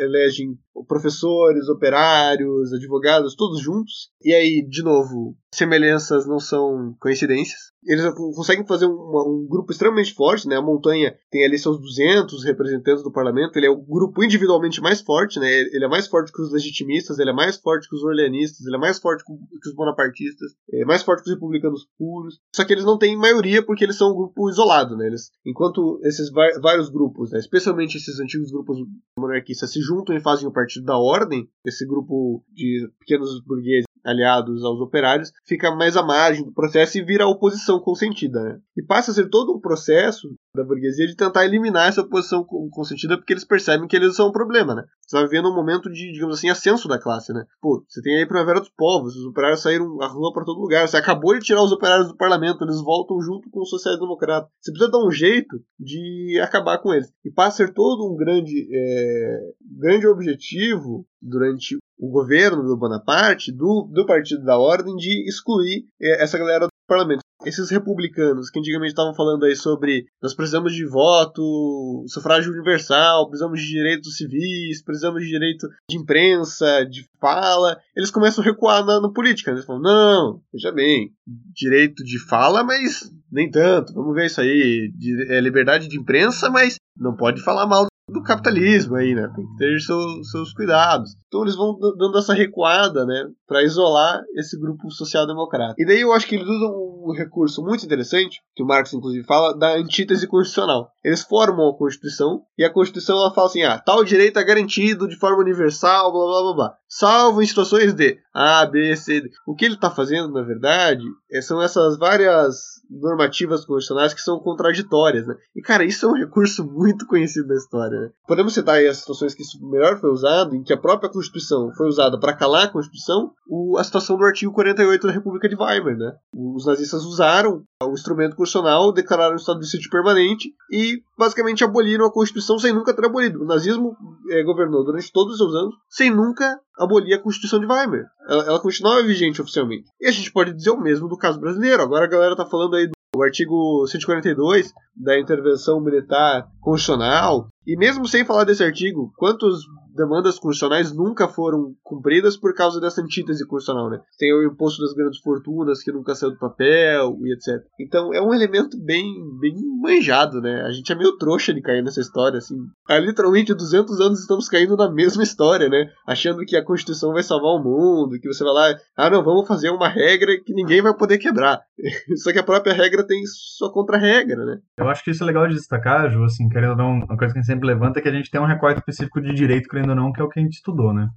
elegem professores, operários, advogados, todos juntos. E aí, de novo, semelhanças não são coincidências. Eles conseguem fazer um, grupo extremamente forte, né? A montanha tem ali seus 200 representantes do parlamento, ele é o grupo individualmente mais forte, né? Ele é mais forte que os legitimistas, ele é mais forte que os orleanistas, ele é mais forte que os bonapartistas, é mais forte que os republicanos puros. Só que eles não têm maioria porque eles são um grupo isolado, né? Eles, enquanto esses vários grupos, né? especialmente esses antigos grupos monarquistas, se juntam e fazem o Partido da Ordem, esse grupo de pequenos burgueses aliados aos operários, fica mais à margem do processo e vira oposição consentida. Né? E passa a ser todo um processo da burguesia de tentar eliminar essa oposição consentida porque eles percebem que eles são um problema, né? Você está vivendo um momento de, digamos assim, ascenso da classe, né? Pô, você tem aí a Primavera dos Povos, os operários saíram à rua para todo lugar, você acabou de tirar os operários do parlamento, eles voltam junto com os sociais-democratas. Você precisa dar um jeito de acabar com eles. E passa a ser todo um grande, é, grande objetivo durante o governo do Bonaparte, do, do Partido da Ordem, de excluir é, essa galera parlamento. Esses republicanos que antigamente estavam falando aí sobre nós precisamos de voto, sufrágio universal, precisamos de direitos civis, precisamos de direito de imprensa, de fala, eles começam a recuar na, na política. Eles falam, não, veja bem, direito de fala, mas nem tanto, vamos ver isso aí, é liberdade de imprensa, mas não pode falar mal do capitalismo aí, né? Tem que ter seu, seus cuidados. Então eles vão dando essa recuada, né? Para isolar esse grupo social-democrata. E daí eu acho que eles usam um recurso muito interessante, que o Marx inclusive fala, da antítese constitucional. Eles formam a Constituição, e a Constituição ela fala assim: ah, tal direito é garantido de forma universal, blá blá blá blá. Salvo em situações de A, B, C, D. O que ele está fazendo, na verdade, é, são essas várias normativas constitucionais que são contraditórias, né? E, cara, isso é um recurso muito conhecido na história, Podemos citar aí as situações que isso melhor foi usado, em que a própria Constituição foi usada para calar a Constituição, o, a situação do artigo 48 da República de Weimar, né? Os nazistas usaram o instrumento constitucional, declararam o estado de sítio permanente e, basicamente, aboliram a Constituição sem nunca ter abolido. O nazismo é, governou durante todos os seus anos sem nunca abolir a Constituição de Weimar. Ela, ela continuava vigente oficialmente. E a gente pode dizer o mesmo do caso brasileiro. Agora a galera tá falando aí do artigo 142 da intervenção militar constitucional. E mesmo sem falar desse artigo, quantos demandas constitucionais nunca foram cumpridas por causa dessa antítese constitucional, né? Tem o imposto das grandes fortunas que nunca saiu do papel e etc. Então é um elemento bem, bem manjado, né? A gente é meio trouxa de cair nessa história, assim. Há literalmente 200 anos estamos caindo na mesma história, né? Achando que a Constituição vai salvar o mundo, que você vai lá, ah não, vamos fazer uma regra que ninguém vai poder quebrar. Só que a própria regra tem sua contra-regra, né? Eu acho que isso é legal de destacar, Ju, assim, querendo ou não, uma coisa que a gente sempre levanta é que a gente tem um recorte específico de direito, querendo ou não, que é o que a gente estudou, né?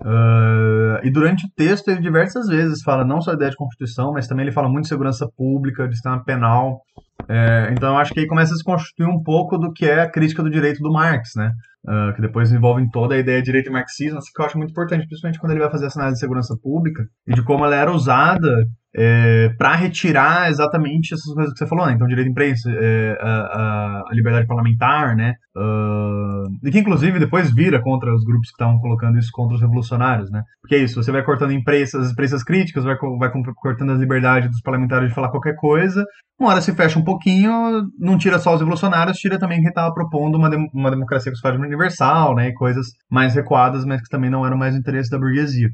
Uh, e durante o texto ele diversas vezes fala não só a ideia de Constituição, mas também ele fala muito de segurança pública, de sistema penal. É, então eu acho que aí começa a se constituir um pouco do que é a crítica do direito do Marx, né? Uh, que depois envolve toda a ideia de direito e marxismo, assim, que eu acho muito importante, principalmente quando ele vai fazer essa análise de segurança pública e de como ela era usada é, para retirar exatamente essas coisas que você falou, né? Então, direito de imprensa, é, a, a, liberdade parlamentar, né? Uh, e que, inclusive, depois vira contra os grupos que estavam colocando isso contra os revolucionários, né? Porque é isso, você vai cortando imprensas, as imprensas críticas, vai, vai cortando as liberdades dos parlamentares de falar qualquer coisa, uma hora se fecha um pouquinho, não tira só os revolucionários, tira também quem estava propondo uma, uma democracia com universal, né? E coisas mais recuadas, mas que também não eram mais interesse da burguesia.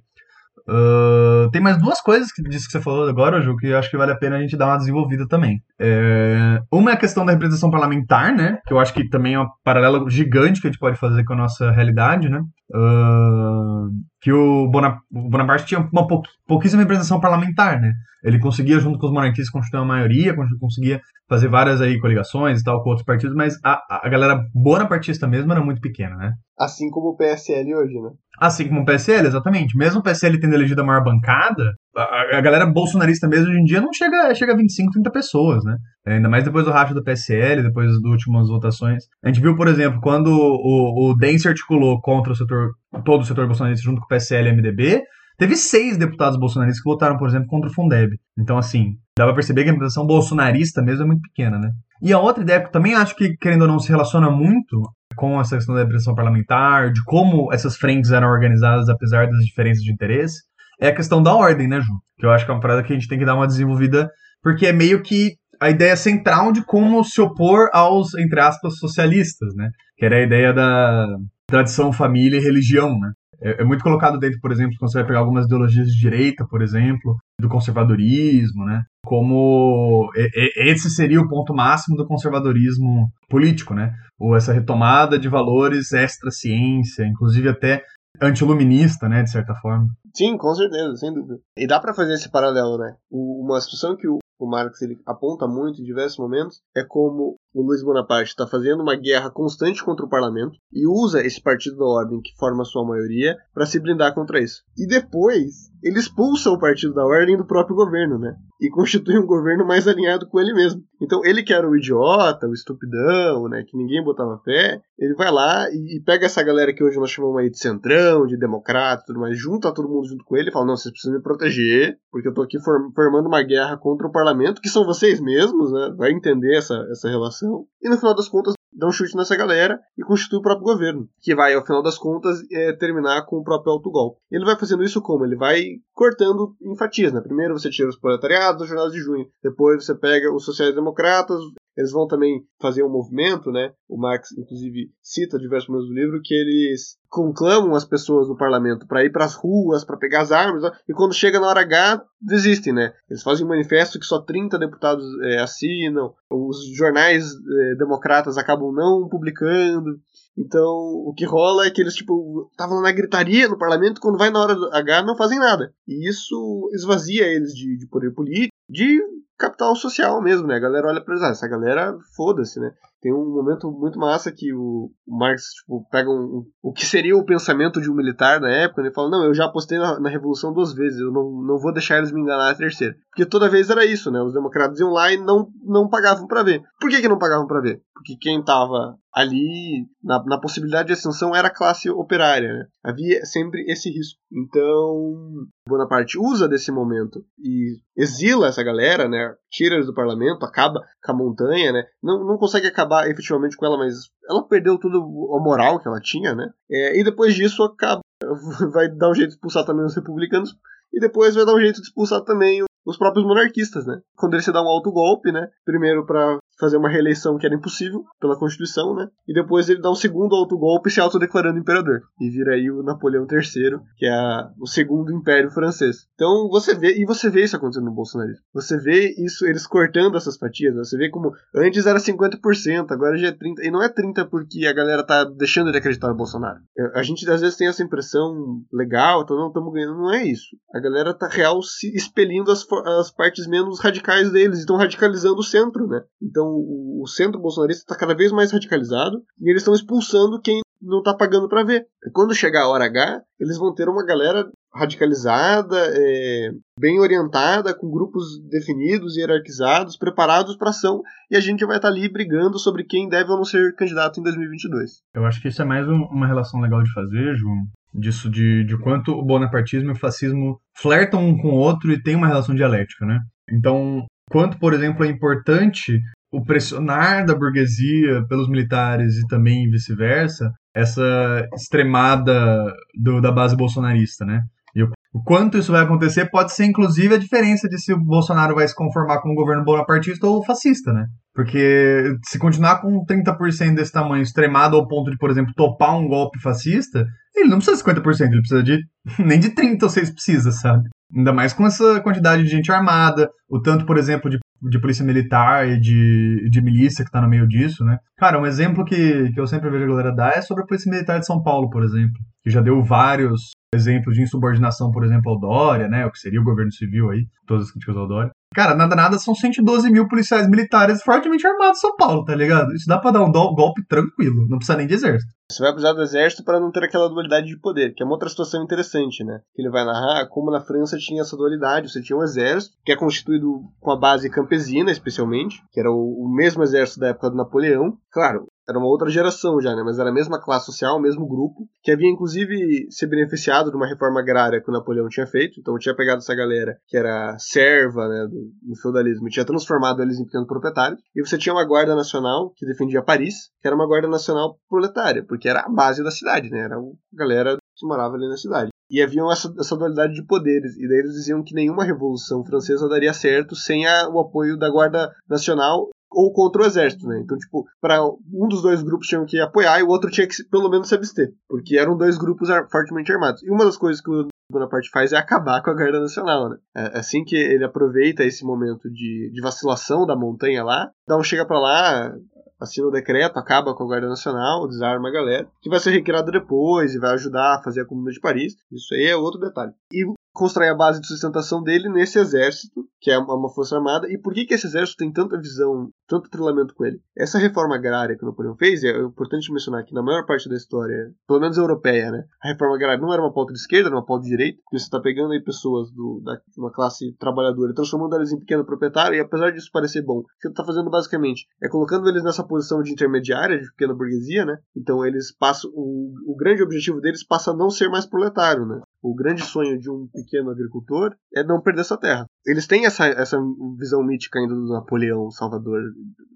Uh, tem mais duas coisas que, disso que você falou agora, Ju, que eu acho que vale a pena a gente dar uma desenvolvida também. É, uma é a questão da representação parlamentar, né? Que eu acho que também é um paralelo gigante que a gente pode fazer com a nossa realidade, né? Uh, que o, Bonaparte tinha uma pou, pouquíssima representação parlamentar, né? Ele conseguia, junto com os monarquistas, constituir uma maioria, conseguia fazer várias aí coligações e tal com outros partidos, mas a, a galera bonapartista mesmo era muito pequena, né? Assim como o PSL hoje, né? Assim como o PSL, exatamente. Mesmo o PSL tendo elegido a maior bancada, a, a galera bolsonarista mesmo hoje em dia não chega, chega a 25, 30 pessoas, né? É, ainda mais depois do racha do PSL, depois das últimas votações. A gente viu, por exemplo, quando o, o DEM se articulou contra o setor, todo o setor bolsonarista junto com o PSL e MDB, teve seis deputados bolsonaristas que votaram, por exemplo, contra o Fundeb. Então, assim, dá pra perceber que a representação bolsonarista mesmo é muito pequena, né? E a outra ideia que também acho que, querendo ou não, se relaciona muito com essa questão da repressão parlamentar, de como essas frentes eram organizadas apesar das diferenças de interesse, é a questão da ordem, né, Ju? Que eu acho que é uma parada que a gente tem que dar uma desenvolvida, porque é meio que a ideia central de como se opor aos, entre aspas, socialistas, né? Que era a ideia da tradição, família e religião, né? É, é, muito colocado dentro, por exemplo, quando você vai pegar algumas ideologias de direita, por exemplo, do conservadorismo, né? Como esse seria o ponto máximo do conservadorismo político, né? Ou essa retomada de valores extra-ciência, inclusive até antiluminista, né, de certa forma. Sim, com certeza, sem dúvida. E dá para fazer esse paralelo, né? Uma situação que o, o Marx ele aponta muito em diversos momentos é como o Luiz Bonaparte está fazendo uma guerra constante contra o parlamento e usa esse partido da ordem que forma sua maioria para se blindar contra isso. E depois ele expulsa o partido da ordem do próprio governo, né? E constitui um governo mais alinhado com ele mesmo. Então ele que era o idiota, o estupidão, né? Que ninguém botava fé, ele vai lá e, pega essa galera que hoje nós chamamos aí de centrão, de democrata, tudo mais, junta todo mundo junto com ele e fala: não, vocês precisam me proteger, porque eu tô aqui formando uma guerra contra o parlamento, que são vocês mesmos, né? Vai entender essa, essa relação e no final das contas dá um chute nessa galera e constitui o próprio governo, que vai, ao final das contas, é, terminar com o próprio autogolpe. Ele vai fazendo isso como? Ele vai cortando em fatias, né? Primeiro você tira os proletariados dos jornadas de junho, depois você pega os sociais-democratas, eles vão também fazer um movimento, né? O Marx, inclusive, cita diversos momentos do livro que eles conclamam as pessoas no parlamento para ir para as ruas, para pegar as armas, e quando chega na hora H, desistem, né? Eles fazem um manifesto que só 30 deputados é, assinam, os jornais é, democratas acabam não publicando. Então, o que rola é que eles, tipo, estavam na gritaria no parlamento, quando vai na hora H, não fazem nada. E isso esvazia eles de, de poder político, de capital social mesmo, né? A galera olha eles, ah, essa galera, foda-se, né? Tem um momento muito massa que o, Marx tipo, pega um, o que seria o pensamento de um militar na época, ele fala, não, eu já apostei na, na, Revolução duas vezes, eu não, não vou deixar eles me enganar a terceira. Porque toda vez era isso, né? Os democratas iam lá e não, não pagavam para ver. Por que, que não pagavam para ver? Porque quem tava ali na, na, possibilidade de ascensão era a classe operária, né? Havia sempre esse risco. Então, Bonaparte usa desse momento e exila essa galera, né? Tira eles do parlamento, acaba com a montanha, né? Não, não consegue acabar efetivamente com ela, mas ela perdeu tudo a moral que ela tinha, né? É, e depois disso acaba, vai dar um jeito de expulsar também os republicanos e depois vai dar um jeito de expulsar também os próprios monarquistas, né? Quando ele se dá um alto golpe, né? Primeiro para fazer uma reeleição que era impossível pela Constituição, né? E depois ele dá um segundo autogolpe se autodeclarando imperador. E vira aí o Napoleão III, que é a, o segundo império francês. Então você vê, e você vê isso acontecendo no bolsonarismo. Você vê isso, eles cortando essas fatias. Né? Você vê como antes era 50%, agora já é 30%. E não é 30% porque a galera tá deixando de acreditar no Bolsonaro. É, a gente às vezes tem essa impressão legal, então não estamos ganhando. Não é isso. A galera tá real se expelindo as, as partes menos radicais deles. Estão radicalizando o centro, né? Então o, centro bolsonarista está cada vez mais radicalizado e eles estão expulsando quem não está pagando para ver. E quando chegar a hora H, eles vão ter uma galera radicalizada, é, bem orientada, com grupos definidos, hierarquizados, preparados para ação, e a gente vai estar tá ali brigando sobre quem deve ou não ser candidato em 2022. Eu acho que isso é mais um, uma relação legal de fazer, João, disso de, de quanto o bonapartismo e o fascismo flertam um com o outro e tem uma relação dialética, né? Então, quanto, por exemplo, é importante o pressionar da burguesia pelos militares e também vice-versa, essa extremada do, da base bolsonarista, né? E o, o, quanto isso vai acontecer pode ser, inclusive, a diferença de se o Bolsonaro vai se conformar com um governo bonapartista ou fascista, né? Porque se continuar com 30% desse tamanho extremado ao ponto de, por exemplo, topar um golpe fascista, ele não precisa de 50%, ele precisa de nem de 30% ou 6% precisa, sabe? Ainda mais com essa quantidade de gente armada, o tanto, por exemplo, de de polícia militar e de, de milícia que tá no meio disso, né? Cara, um exemplo que, que eu sempre vejo a galera dar é sobre a polícia militar de São Paulo, por exemplo, que já deu vários exemplos de insubordinação, por exemplo, ao Dória, né? O que seria o governo civil aí, todas as críticas ao Dória. Cara, nada nada são 112 mil policiais militares fortemente armados em São Paulo, tá ligado? Isso dá pra dar um golpe tranquilo, não precisa nem de exército. Você vai precisar do exército para não ter aquela dualidade de poder, que é uma outra situação interessante, né? Ele vai narrar como na França tinha essa dualidade. Você tinha um exército, que é constituído com a base campesina, especialmente, que era o, o mesmo exército da época do Napoleão. Claro, era uma outra geração já, né? Mas era a mesma classe social, o mesmo grupo, que havia inclusive se beneficiado de uma reforma agrária que o Napoleão tinha feito. Então tinha pegado essa galera que era serva, né, do, do feudalismo, e tinha transformado eles em pequenos proprietários. E você tinha uma guarda nacional que defendia Paris, que era uma guarda nacional proletária, porque era a base da cidade, né? Era a galera que morava ali na cidade. E havia essa, essa, dualidade de poderes. E daí eles diziam que nenhuma revolução francesa daria certo sem a, o apoio da Guarda Nacional ou contra o exército, né? Então, tipo, para um dos dois grupos tinham que apoiar e o outro tinha que pelo menos se abster, porque eram dois grupos fortemente armados. E uma das coisas que o Bonaparte faz é acabar com a Guarda Nacional, né? É assim que ele aproveita esse momento de, de vacilação da montanha lá, dá um chega para lá, assina o decreto, acaba com a Guarda Nacional, desarma a galera, que vai ser retirada depois e vai ajudar a fazer a Comuna de Paris. Isso aí é outro detalhe. E constrói a base de sustentação dele nesse exército, que é uma força armada. E por que, que esse exército tem tanta visão, tanto trelamento com ele? Essa reforma agrária que o Napoleão fez, é importante mencionar que na maior parte da história, pelo menos europeia, né, a reforma agrária não era uma pauta de esquerda, era uma pauta de direita, porque você está pegando aí pessoas do, da uma classe trabalhadora, transformando elas em pequeno proprietário, e apesar disso parecer bom, o que você está fazendo basicamente é colocando eles nessa posição de intermediária, de pequena burguesia, né? Então eles passam, o, o grande objetivo deles passa a não ser mais proletário, né? O grande sonho de um pequeno agricultor é não perder sua terra. Eles têm essa, essa visão mítica ainda do Napoleão, salvador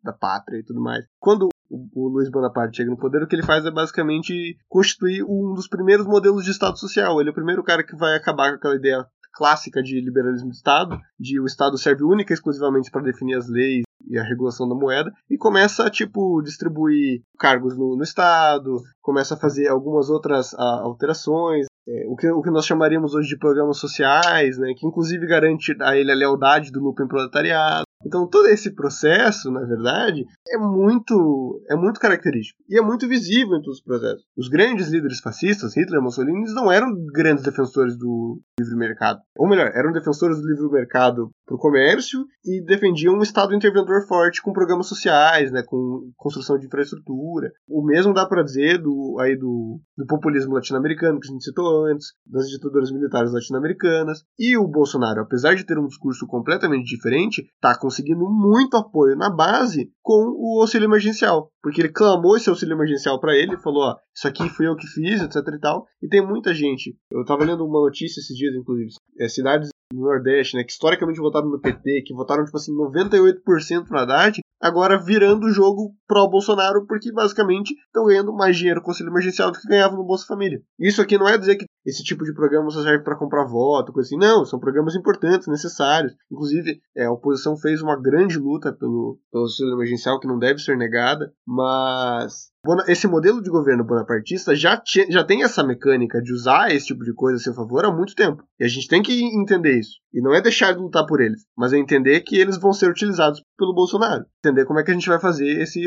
da pátria e tudo mais. Quando o Luiz Bonaparte chega no poder, o que ele faz é basicamente constituir um dos primeiros modelos de Estado social. Ele é o primeiro cara que vai acabar com aquela ideia clássica de liberalismo de Estado, de o Estado serve única e exclusivamente para definir as leis e a regulação da moeda, e começa a, tipo, distribuir cargos no, no Estado, começa a fazer algumas outras a, alterações, é, o, que, o que nós chamaríamos hoje de programas sociais, né, que inclusive garante a ele a lealdade do em proletariado. Então todo esse processo, na verdade, é muito é muito característico e é muito visível em todos os processos. Os grandes líderes fascistas, Hitler e Mussolini, não eram grandes defensores do livre mercado. Ou melhor, eram defensores do livre mercado para o comércio e defendiam um Estado interventor forte com programas sociais, né, com construção de infraestrutura. O mesmo dá para dizer do, aí do, do populismo latino-americano que a gente citou antes, das ditaduras militares latino-americanas. E o Bolsonaro, apesar de ter um discurso completamente diferente, está conseguindo muito apoio na base com o auxílio emergencial. Porque ele clamou esse auxílio emergencial para ele, falou, ó, isso aqui fui eu que fiz, etc e tal. E tem muita gente. Eu tava lendo uma notícia esses dias, inclusive. É, cidades no Nordeste, né, que historicamente votaram no PT, que votaram, tipo assim, 98% no Haddad, agora virando o jogo pró-Bolsonaro, porque basicamente estão ganhando mais dinheiro com o auxílio emergencial do que ganhavam no Bolsa Família. Isso aqui não é dizer que esse tipo de programa só serve para comprar voto, coisa assim. Não, são programas importantes, necessários. Inclusive, é, a oposição fez uma grande luta pelo, pelo auxílio emergencial, que não deve ser negada, mas esse modelo de governo bonapartista já, já tem essa mecânica de usar esse tipo de coisa a seu favor há muito tempo. E a gente tem que entender isso. E não é deixar de lutar por eles, mas é entender que eles vão ser utilizados pelo Bolsonaro. Entender como é que a gente vai fazer esse,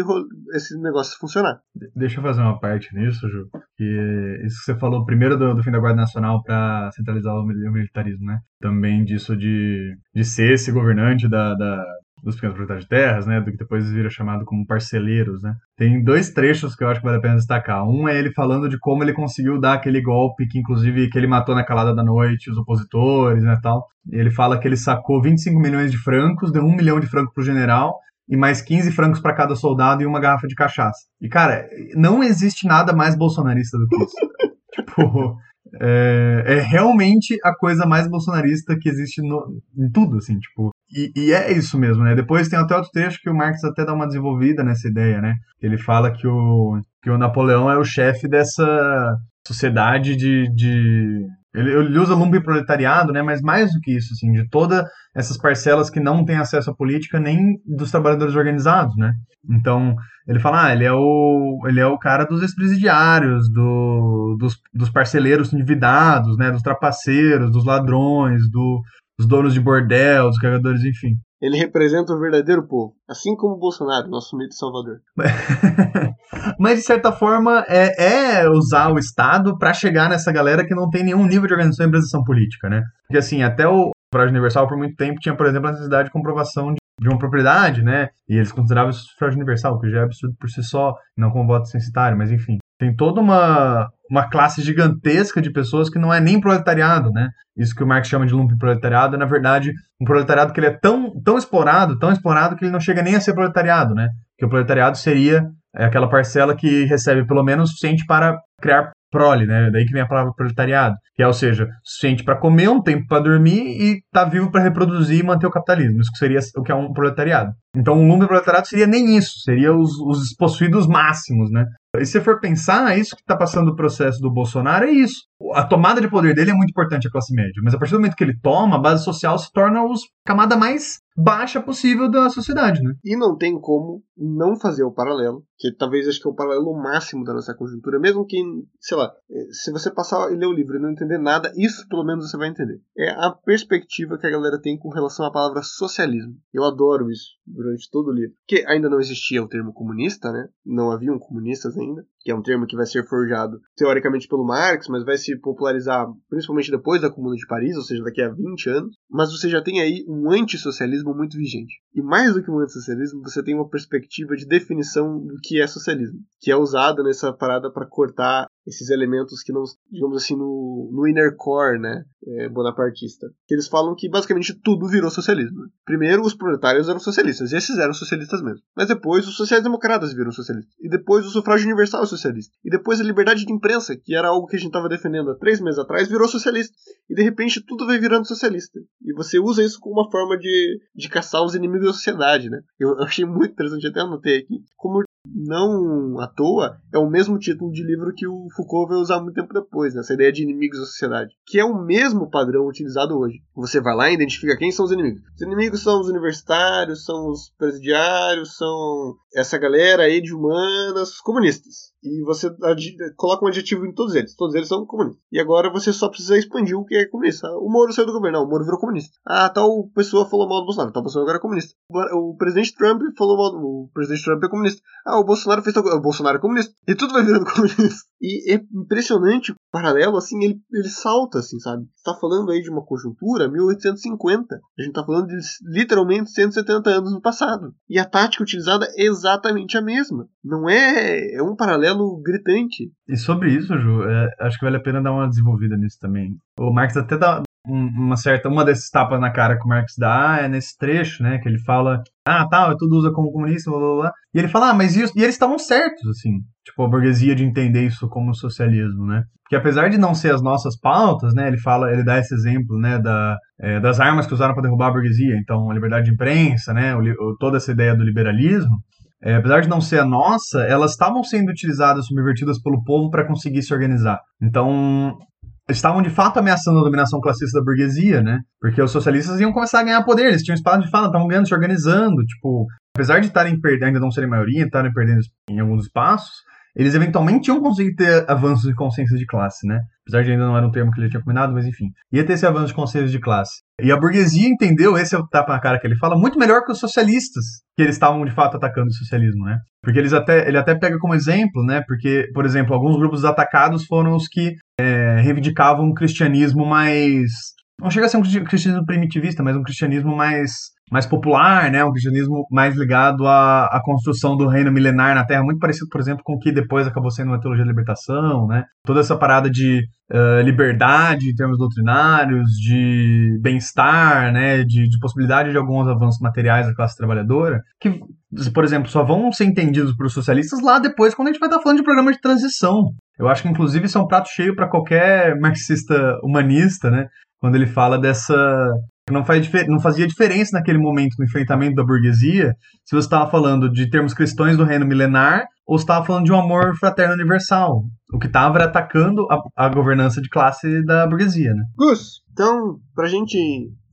esse negócio funcionar. Deixa eu fazer uma parte nisso, Ju. Que isso que você falou primeiro do, do fim da Guarda Nacional para centralizar o militarismo, né? Também disso de, de ser esse governante da, da dos pequenos proprietários de terras, né, do que depois vira chamado como parceleiros, né. Tem dois trechos que eu acho que vale a pena destacar. Um é ele falando de como ele conseguiu dar aquele golpe que inclusive que ele matou na calada da noite os opositores, né, tal. Ele fala que ele sacou 25 milhões de francos, deu um milhão de francos pro general e mais 15 francos para cada soldado e uma garrafa de cachaça. E cara, não existe nada mais bolsonarista do que isso. tipo, é, é, realmente a coisa mais bolsonarista que existe no, em tudo, assim, tipo. E, e, é isso mesmo, né? Depois tem até outro trecho que o Marx até dá uma desenvolvida nessa ideia, né? Ele fala que o, que o Napoleão é o chefe dessa sociedade de, de ele, ele usa lumpen-proletariado, né, mas mais do que isso, assim, de todas essas parcelas que não têm acesso à política nem dos trabalhadores organizados, né. Então, ele fala, ah, ele é o, ele é o cara dos ex-presidiários, do, dos, dos parceleiros endividados, né, dos trapaceiros, dos ladrões, do, dos donos de bordel, dos cagadores, enfim. Ele representa o verdadeiro povo, assim como o Bolsonaro, nosso mito Salvador. Mas, de certa forma, é, é usar o Estado para chegar nessa galera que não tem nenhum nível de organização e organização política, né? Porque, assim, até o sufrágio universal, por muito tempo, tinha, por exemplo, a necessidade de comprovação de, de uma propriedade, né? E eles consideravam isso sufrágio universal, que já é absurdo por si só, não como voto censitário, mas enfim. Tem toda uma, uma classe gigantesca de pessoas que não é nem proletariado, né? Isso que o Marx chama de proletariado é, na verdade, um proletariado que ele é tão, tão explorado, tão explorado, que ele não chega nem a ser proletariado, né? Que o proletariado seria aquela parcela que recebe pelo menos o suficiente para criar prole, né? Daí que vem a palavra proletariado, que é, ou seja, suficiente para comer, um tempo para dormir e tá vivo para reproduzir e manter o capitalismo. Isso seria o que é um proletariado. Então, o lumpen proletariado seria nem isso, seria os, os despossuídos máximos, né? E se for pensar, isso que está passando o processo do Bolsonaro é isso. A tomada de poder dele é muito importante à classe média, mas a partir do momento que ele toma, a base social se torna a camada mais baixa possível da sociedade, né? E não tem como não fazer o paralelo, que talvez acho que é o paralelo máximo da nossa conjuntura, mesmo que, sei lá, eh, se você passar e ler o livro e não entender nada, isso pelo menos você vai entender. É a perspectiva que a galera tem com relação à palavra socialismo. Eu adoro isso durante todo o livro. Que ainda não existia o termo comunista, né? Não haviam comunistas ainda clean que é um termo que vai ser forjado teoricamente pelo Marx, mas vai se popularizar principalmente depois da Comuna de Paris, ou seja, daqui a 20 anos. Mas você já tem aí um antissocialismo muito vigente. E mais do que um antissocialismo, você tem uma perspectiva de definição do que é socialismo, que é usada nessa parada para cortar esses elementos que não, digamos assim, no, no inner core, né, é, bonapartista. Que eles falam que basicamente tudo virou socialismo. Primeiro, os proletários eram socialistas, e esses eram socialistas mesmo. Mas depois, os sociais-democratas viram socialistas. E depois, o sufrágio universal é socialista. E depois, a liberdade de imprensa, que era algo que a gente estava defendendo há três meses atrás, virou socialista. E de repente, tudo vai virando socialista. E você usa isso como uma forma de, de caçar os inimigos da sociedade, né? Eu, achei muito interessante, até anotei aqui, como não à toa, é o mesmo título de livro que o Foucault vai usar muito tempo depois, né? essa ideia de inimigos da sociedade, que é o mesmo padrão utilizado hoje. Você vai lá e identifica quem são os inimigos. Os inimigos são os universitários, são os presidiários, são essa galera aí de humanas, comunistas. E você coloca um adjetivo em todos eles. Todos eles são comunistas. E agora você só precisa expandir o que é comunista. O Moro saiu do governo. Não, o Moro virou comunista. Ah, tal pessoa falou mal do Bolsonaro. Tal pessoa agora é comunista. O presidente Trump falou mal do... O presidente Trump é comunista. Ah, o Bolsonaro fez O Bolsonaro é comunista. E tudo vai virando comunista. E é impressionante o paralelo, assim, ele, ele salta, assim, sabe? Você tá falando aí de uma conjuntura 1850. A gente tá falando de literalmente 170 anos no passado. E a tática utilizada é exatamente a mesma. Não é... É um paralelo gritante. E sobre isso, Ju, é, acho que vale a pena dar uma desenvolvida nisso também. O Marx até dá uma certa, uma desses tapas na cara que o Marx dá é nesse trecho, né, que ele fala, ah, tá, tudo usa como comunista, blá, blá, blá. E ele fala, ah, mas e eles estavam certos, assim, tipo, a burguesia de entender isso como socialismo, né, porque apesar de não ser as nossas pautas, né, ele fala, ele dá esse exemplo, né, da, é, das armas que usaram para derrubar a burguesia, então a liberdade de imprensa, né, o, toda essa ideia do liberalismo, é, apesar de não ser a nossa, elas estavam sendo utilizadas, subvertidas pelo povo para conseguir se organizar. Então, estavam de fato ameaçando a dominação classista da burguesia, né? Porque os socialistas iam começar a ganhar poder, eles tinham espaço de fala, estavam ganhando, se organizando, tipo, apesar de estarem perdendo, ainda não serem maioria, estarem perdendo em alguns espaços, eles eventualmente iam conseguir ter avanços de consciência de classe, né? Apesar de ainda não era um termo que ele tinha combinado, mas enfim. Ia ter esse avanço de consciência de classe. E a burguesia entendeu, esse é o tapa na cara que ele fala, muito melhor que os socialistas, que eles estavam de fato atacando o socialismo, né? Porque eles até, ele até pega como exemplo, né? Porque, por exemplo, alguns grupos atacados foram os que é, reivindicavam um cristianismo mais. Não chega a ser um cristianismo primitivista, mas um cristianismo mais mais popular, né, um cristianismo mais ligado à, à construção do reino milenar na Terra, muito parecido, por exemplo, com o que depois acabou sendo a teologia da libertação, né, toda essa parada de uh, liberdade em termos doutrinários, de bem-estar, né, de, de possibilidade de alguns avanços materiais da classe trabalhadora, que, por exemplo, só vão ser entendidos por socialistas lá depois, quando a gente vai estar falando de programa de transição. Eu acho que, inclusive, isso é um prato cheio para qualquer marxista humanista, né? Quando ele fala dessa não, faz, não fazia diferença naquele momento no enfrentamento da burguesia se você estava falando de termos cristãos do reino milenar ou estava falando de um amor fraterno universal. O que estava atacando a, a, governança de classe da burguesia, né? Gus, então, pra gente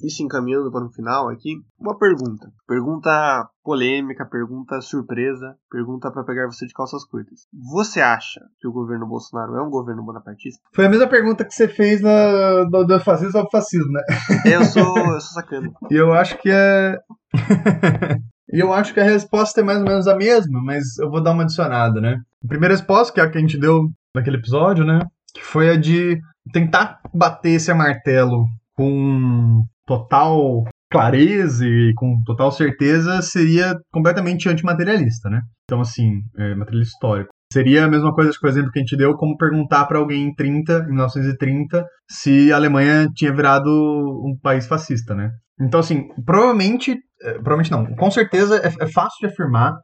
ir se encaminhando para o final aqui, uma pergunta. Pergunta polêmica, pergunta surpresa, pergunta para pegar você de calças curtas. Você acha que o governo Bolsonaro é um governo bonapartista? Foi a mesma pergunta que você fez na, no, do fascismo ao fascismo, né? Eu sou, eu sou sacana. E eu acho que é. E eu acho que a resposta é mais ou menos a mesma, mas eu vou dar uma adicionada, né? A primeira resposta, que é a que a gente deu naquele episódio, né? Que foi a de tentar bater esse martelo com total clareza e com total certeza seria completamente antimaterialista, né? Então, assim, é, materialista histórico. Seria a mesma coisa, por exemplo, que a gente deu, como perguntar para alguém em 30, em 1930, se a Alemanha tinha virado um país fascista, né? Então, assim, provavelmente, é, provavelmente não, com certeza é, é fácil de afirmar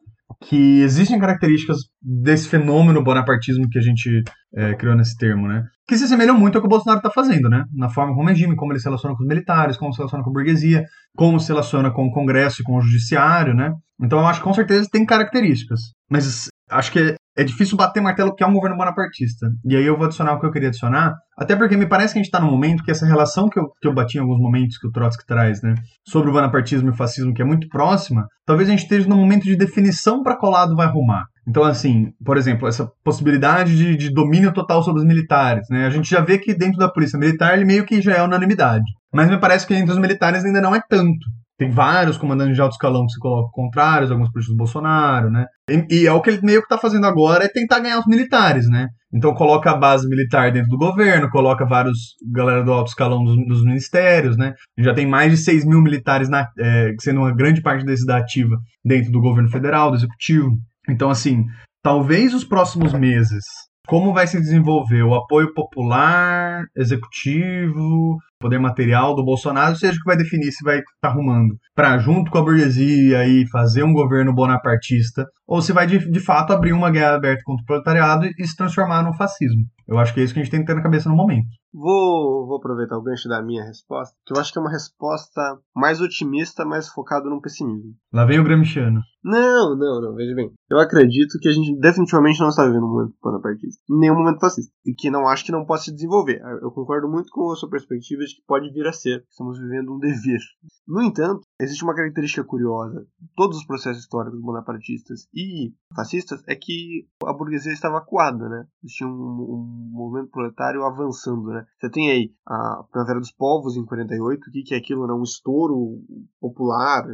que existem características desse fenômeno bonapartismo que a gente é, criou nesse termo, né? que se assemelham muito ao que o Bolsonaro está fazendo, né? Na forma como regime, como ele se relaciona com os militares, como se relaciona com a burguesia, como se relaciona com o Congresso e com o Judiciário, né? Então eu acho que com certeza tem características. Mas acho que é difícil bater martelo que é um governo bonapartista. E aí eu vou adicionar o que eu queria adicionar, até porque me parece que a gente está num momento que essa relação que eu, que eu bati em alguns momentos que o Trotsky traz, né, sobre o bonapartismo e o fascismo, que é muito próxima, talvez a gente esteja num momento de definição para qual lado vai rumar. Então, assim, por exemplo, essa possibilidade de, de, domínio total sobre os militares, né? A gente já vê que dentro da polícia militar ele meio que já é unanimidade. Mas me parece que entre os militares ainda não é tanto. Tem vários comandantes de alto escalão que se colocam contrários, alguns políticos do Bolsonaro, né? E, e, é o que ele meio que está fazendo agora, é tentar ganhar os militares, né? Então coloca a base militar dentro do governo, coloca vários galera do alto escalão dos, dos ministérios, né? Já tem mais de 6 mil militares, na, é, sendo uma grande parte desses da ativa dentro do governo federal, do executivo. Então, assim, talvez os próximos meses como vai se desenvolver o apoio popular, executivo, poder material do Bolsonaro, seja o que vai definir se vai estar tá arrumando para, junto com a burguesia, e fazer um governo bonapartista, ou se vai de, de fato abrir uma guerra aberta contra o proletariado e, e se transformar no fascismo. Eu acho que é isso que a gente tem que ter na cabeça no momento. Vou, vou aproveitar o gancho da minha resposta, que eu acho que é uma resposta mais otimista, mais focada no pessimismo. Lá vem o Gramsciano. Não, não, não, veja bem. Eu acredito que a gente definitivamente não está vivendo um momento bonapartista, nenhum momento fascista, e que não acho que não possa se desenvolver. Eu concordo muito com a sua perspectiva que pode vir a ser. Estamos vivendo um dever. No entanto, existe uma característica curiosa em todos os processos históricos bonapartistas e fascistas é que a burguesia estava acuada, né? Existia um, um movimento proletário avançando, né? Você tem aí a Primavera dos Povos em 48, o que, que é aquilo, né? Um estouro popular,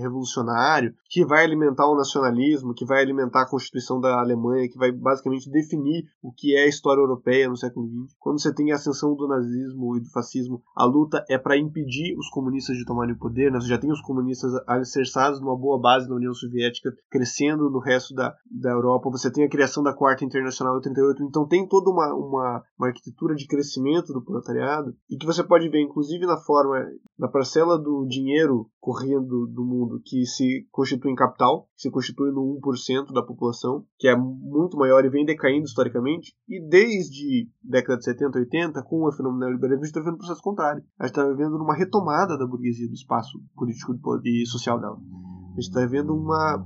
revolucionário, que vai alimentar o nacionalismo, que vai alimentar a Constituição da Alemanha, que vai basicamente definir o que é a história europeia no século XX. Quando você tem a ascensão do nazismo e do fascismo, a luta é para impedir os comunistas de tomarem o poder, né? Já tem os comunistas alicerçados numa boa base na União Soviética, crescendo no resto da, da Europa. Você tem a criação da Quarta Internacional em 38, então tem toda uma, uma, uma arquitetura de crescimento do proletariado, e que você pode ver, inclusive, na forma da parcela do dinheiro correndo do mundo que se constitui em capital, que se constitui no 1% da população, que é muito maior e vem decaindo historicamente, e desde década de 70, 80, com o fenômeno neoliberalismo, a gente está vendo processo contrário. A gente está vivendo uma retomada da burguesia do espaço político e social dela. A gente está vendo uma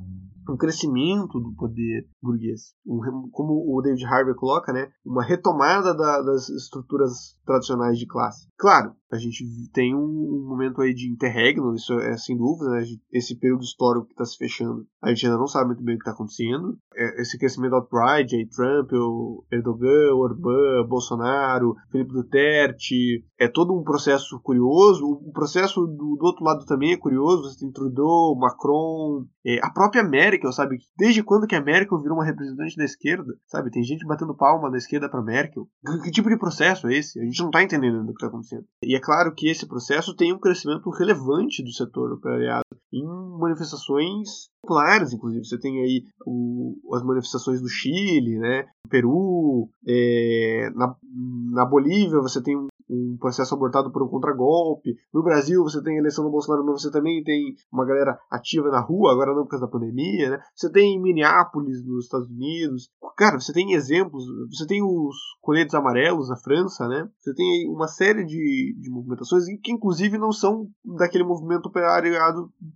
um crescimento do poder burguês. Um, como o David Harvey coloca, né, uma retomada da, das estruturas tradicionais de classe. Claro, a gente tem um, momento aí de interregno, isso é sem dúvida, né, esse período histórico que está se fechando, a gente ainda não sabe muito bem o que está acontecendo. É, esse crescimento alt-right, aí Trump, o Erdogan, o Orbán, Bolsonaro, Felipe Duterte, é todo um processo curioso. O processo do, do outro lado também é curioso, você tem Trudeau, Macron, é, a própria Merkel, sabe? Desde quando que a Merkel virou uma representante da esquerda, sabe? Tem gente batendo palma da esquerda para Merkel. Que, que, tipo de processo é esse? A gente não tá entendendo o que tá acontecendo. E é claro que esse processo tem um crescimento relevante do setor operariado em manifestações populares, inclusive. Você tem aí o, as manifestações do Chile, né? Peru, é, na, na Bolívia você tem um um processo abortado por um contragolpe. No Brasil, você tem a eleição do Bolsonaro, mas você também tem uma galera ativa na rua, agora não por causa da pandemia, né? Você tem em Minneapolis, nos Estados Unidos. Cara, você tem exemplos, você tem os coletes amarelos na França, né? Você tem uma série de, de movimentações que, inclusive, não são daquele movimento operário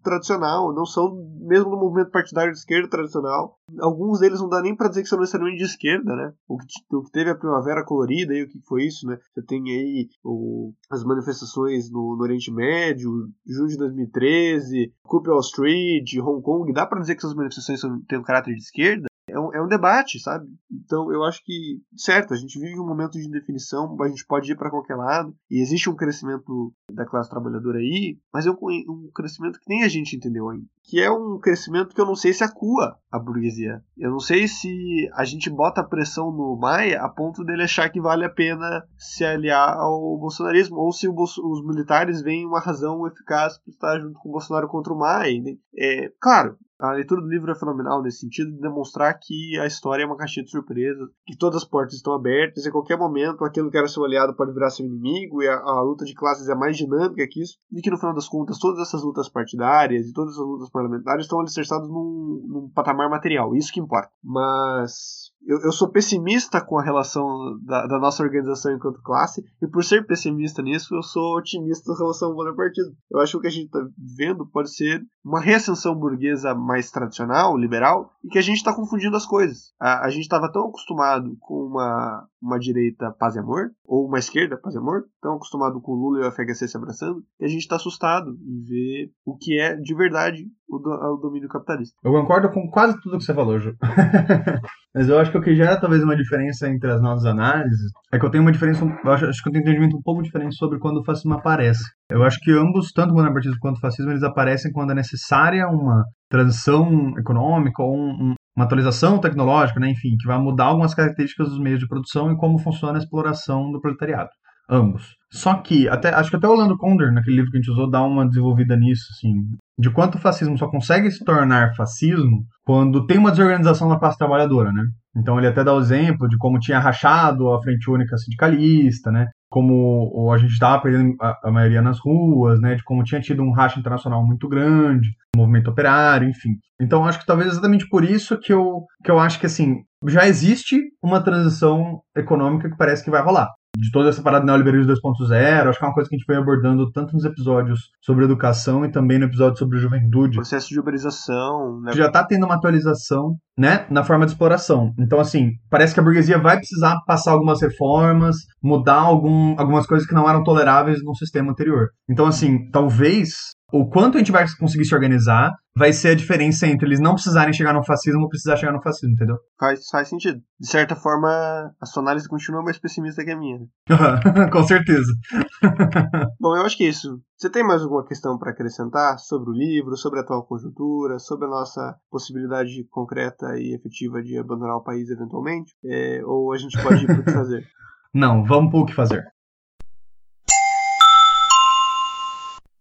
tradicional, não são mesmo do movimento partidário de esquerda tradicional. Alguns deles não dá nem para dizer que são necessariamente de esquerda, né? O que, o que teve a Primavera Colorida, aí, o que foi isso, né? Você tem aí o, as manifestações no, no, Oriente Médio, junho de 2013, Coup Wall Street, Hong Kong, dá para dizer que essas manifestações têm um caráter de esquerda? É um, é um, debate, sabe? Então eu acho que, certo, a gente vive um momento de indefinição, a gente pode ir para qualquer lado, e existe um crescimento da classe trabalhadora aí, mas é um, um, crescimento que nem a gente entendeu ainda. Que é um crescimento que eu não sei se acua a burguesia. Eu não sei se a gente bota pressão no Maia a ponto dele achar que vale a pena se aliar ao bolsonarismo, ou se os militares veem uma razão eficaz para estar junto com o Bolsonaro contra o Maia. É, claro, a leitura do livro é fenomenal nesse sentido de demonstrar que a história é uma caixinha de surpresas, que todas as portas estão abertas e a qualquer momento aquilo que era seu aliado pode virar seu inimigo e a, a, luta de classes é mais dinâmica que isso, e que no final das contas todas essas lutas partidárias e todas essas lutas parlamentares estão alicerçadas num, num patamar material, isso que importa. Mas eu, eu sou pessimista com a relação da, da, nossa organização enquanto classe, e por ser pessimista nisso, eu sou otimista em relação ao bonapartismo. Eu acho que o que a gente está vendo pode ser uma reascensão burguesa mais tradicional, liberal, e que a gente está confundindo as coisas. A, a gente estava tão acostumado com uma, uma direita paz e amor, ou uma esquerda paz e amor, tão acostumado com o Lula e o FHC se abraçando, que a gente está assustado em ver o que é de verdade o, do, o domínio capitalista. Eu concordo com quase tudo que você falou, Ju. Mas eu acho que o que gera talvez uma diferença entre as nossas análises é que eu tenho uma diferença, acho, acho que eu tenho um entendimento um pouco diferente sobre quando o fascismo aparece. Eu acho que ambos, tanto o bonapartismo quanto o fascismo, eles aparecem quando é necessária uma transição econômica ou um, uma atualização tecnológica, né, enfim, que vai mudar algumas características dos meios de produção e como funciona a exploração do proletariado. Ambos. Só que, até, acho que até o Orlando Condor, naquele livro que a gente usou, dá uma desenvolvida nisso, assim, de quanto o fascismo só consegue se tornar fascismo quando tem uma desorganização da classe trabalhadora, né? Então ele até dá o exemplo de como tinha rachado a Frente Única Sindicalista, né? Como a gente estava perdendo a, a, maioria nas ruas, né? De como tinha tido um racha internacional muito grande, movimento operário, enfim. Então acho que talvez exatamente por isso que eu, que eu acho que assim já existe uma transição econômica que parece que vai rolar de toda essa parada neoliberalismo 2.0, acho que é uma coisa que a gente foi abordando tanto nos episódios sobre educação e também no episódio sobre juventude. Processo de uberização, né? Já está tendo uma atualização, né, na forma de exploração. Então, assim, parece que a burguesia vai precisar passar algumas reformas, mudar algum, algumas coisas que não eram toleráveis no sistema anterior. Então, assim, talvez o quanto a gente vai conseguir se organizar vai ser a diferença entre eles não precisarem chegar no fascismo ou precisar chegar no fascismo, entendeu? Faz, faz sentido. De certa forma, a sua análise continua mais pessimista que a minha. Né? Com certeza. Bom, eu acho que é isso. Você tem mais alguma questão para acrescentar sobre o livro, sobre a atual conjuntura, sobre a nossa possibilidade concreta e efetiva de abandonar o país eventualmente? É, ou a gente pode ir para o que fazer? Não, vamos para o que fazer.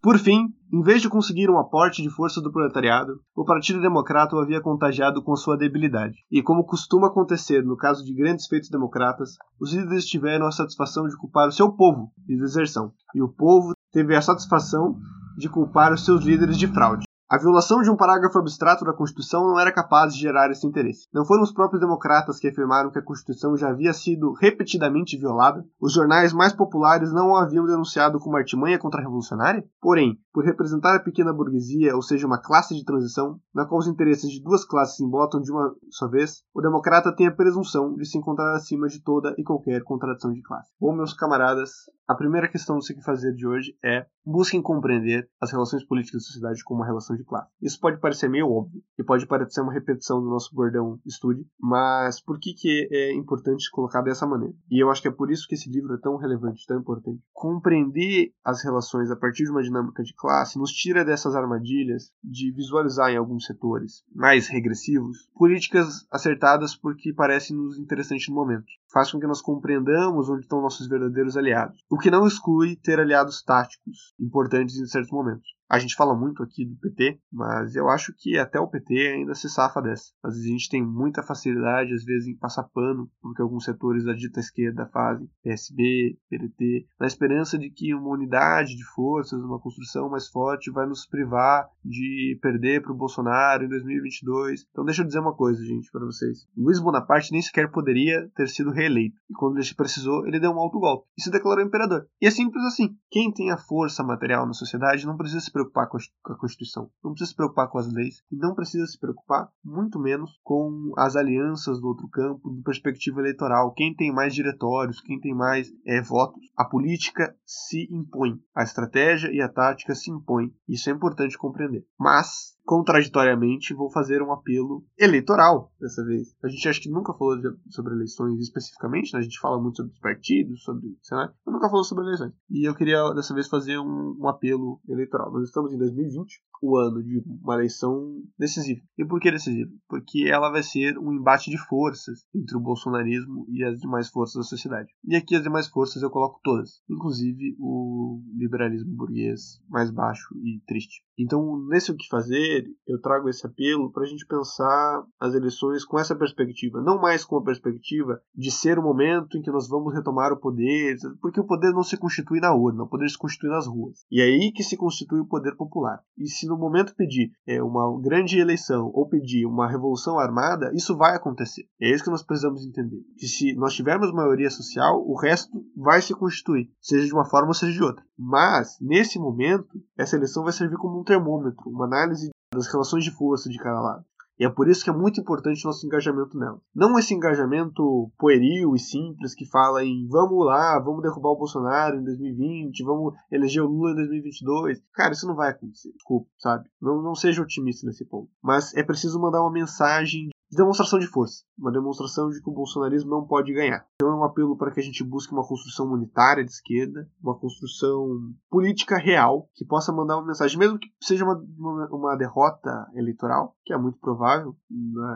Por fim, em vez de conseguir um aporte de força do proletariado, o Partido Democrata o havia contagiado com sua debilidade. E como costuma acontecer no caso de grandes feitos democratas, os líderes tiveram a satisfação de culpar o seu povo de deserção, e o povo teve a satisfação de culpar os seus líderes de fraude. A violação de um parágrafo abstrato da Constituição não era capaz de gerar esse interesse. Não foram os próprios democratas que afirmaram que a Constituição já havia sido repetidamente violada? Os jornais mais populares não a haviam denunciado como artimanha contra-revolucionária? Porém, por representar a pequena burguesia, ou seja, uma classe de transição, na qual os interesses de duas classes se embotam de uma só vez, o democrata tem a presunção de se encontrar acima de toda e qualquer contradição de classe. Bom, meus camaradas, a primeira questão do que fazer de hoje é busquem compreender as relações políticas da sociedade como uma relação de classe. Isso pode parecer meio óbvio e pode parecer uma repetição do nosso bordão estude, mas por que, que é importante colocar dessa maneira? E eu acho que é por isso que esse livro é tão relevante, tão importante. Compreender as relações a partir de uma dinâmica de classe nos tira dessas armadilhas de visualizar em alguns setores mais regressivos políticas acertadas porque parecem nos interessantes no momento. Faz com que nós compreendamos onde estão nossos verdadeiros aliados, o que não exclui ter aliados táticos importantes em certos momentos. A gente fala muito aqui do PT, mas eu acho que até o PT ainda se safa dessa. Às vezes a gente tem muita facilidade, às vezes, em passar pano porque alguns setores da dita esquerda fazem, PSB, PDT, na esperança de que uma unidade de forças, uma construção mais forte vai nos privar de perder para o Bolsonaro em 2022. Então deixa eu dizer uma coisa, gente, para vocês. Luiz Bonaparte nem sequer poderia ter sido reeleito. E quando ele precisou, ele deu um alto golpe e se declarou imperador. E é simples assim. Quem tem a força material na sociedade não precisa se preocupar com a Constituição, não precisa se preocupar com as leis e não precisa se preocupar, muito menos, com as alianças do outro campo, do perspectiva eleitoral. Quem tem mais diretórios, quem tem mais é, votos, a política se impõe, a estratégia e a tática se impõem. Isso é importante compreender. Mas contraditoriamente, vou fazer um apelo eleitoral dessa vez. A gente acho que nunca falou de, sobre eleições especificamente, né? a gente fala muito sobre os partidos, sobre o Senado, mas nunca falou sobre eleições. E eu queria dessa vez fazer um, um apelo eleitoral. Nós estamos em 2020, o ano de uma eleição decisiva. E por que decisiva? Porque ela vai ser um embate de forças entre o bolsonarismo e as demais forças da sociedade. E aqui as demais forças eu coloco todas, inclusive o liberalismo burguês mais baixo e triste. Então, nesse o que fazer, poder, eu trago esse apelo para a gente pensar as eleições com essa perspectiva, não mais com a perspectiva de ser o momento em que nós vamos retomar o poder, porque o poder não se constitui na urna, o poder se constitui nas ruas. E é aí que se constitui o poder popular. E se no momento pedir é, uma grande eleição ou pedir uma revolução armada, isso vai acontecer. É isso que nós precisamos entender. Que se nós tivermos maioria social, o resto vai se constituir, seja de uma forma ou seja de outra. Mas, nesse momento, essa eleição vai servir como um termômetro, uma análise das relações de força de cada lado. E é por isso que é muito importante nosso engajamento nela. Não esse engajamento pueril e simples que fala em vamos lá, vamos derrubar o Bolsonaro em 2020, vamos eleger o Lula em 2022. Cara, isso não vai acontecer. Desculpa, sabe? Não, não seja otimista nesse ponto. Mas é preciso mandar uma mensagem demonstração de força, uma demonstração de que o bolsonarismo não pode ganhar. Então é um apelo para que a gente busque uma construção unitária de esquerda, uma construção política real, que possa mandar uma mensagem, mesmo que seja uma, uma, uma derrota eleitoral, que é muito provável,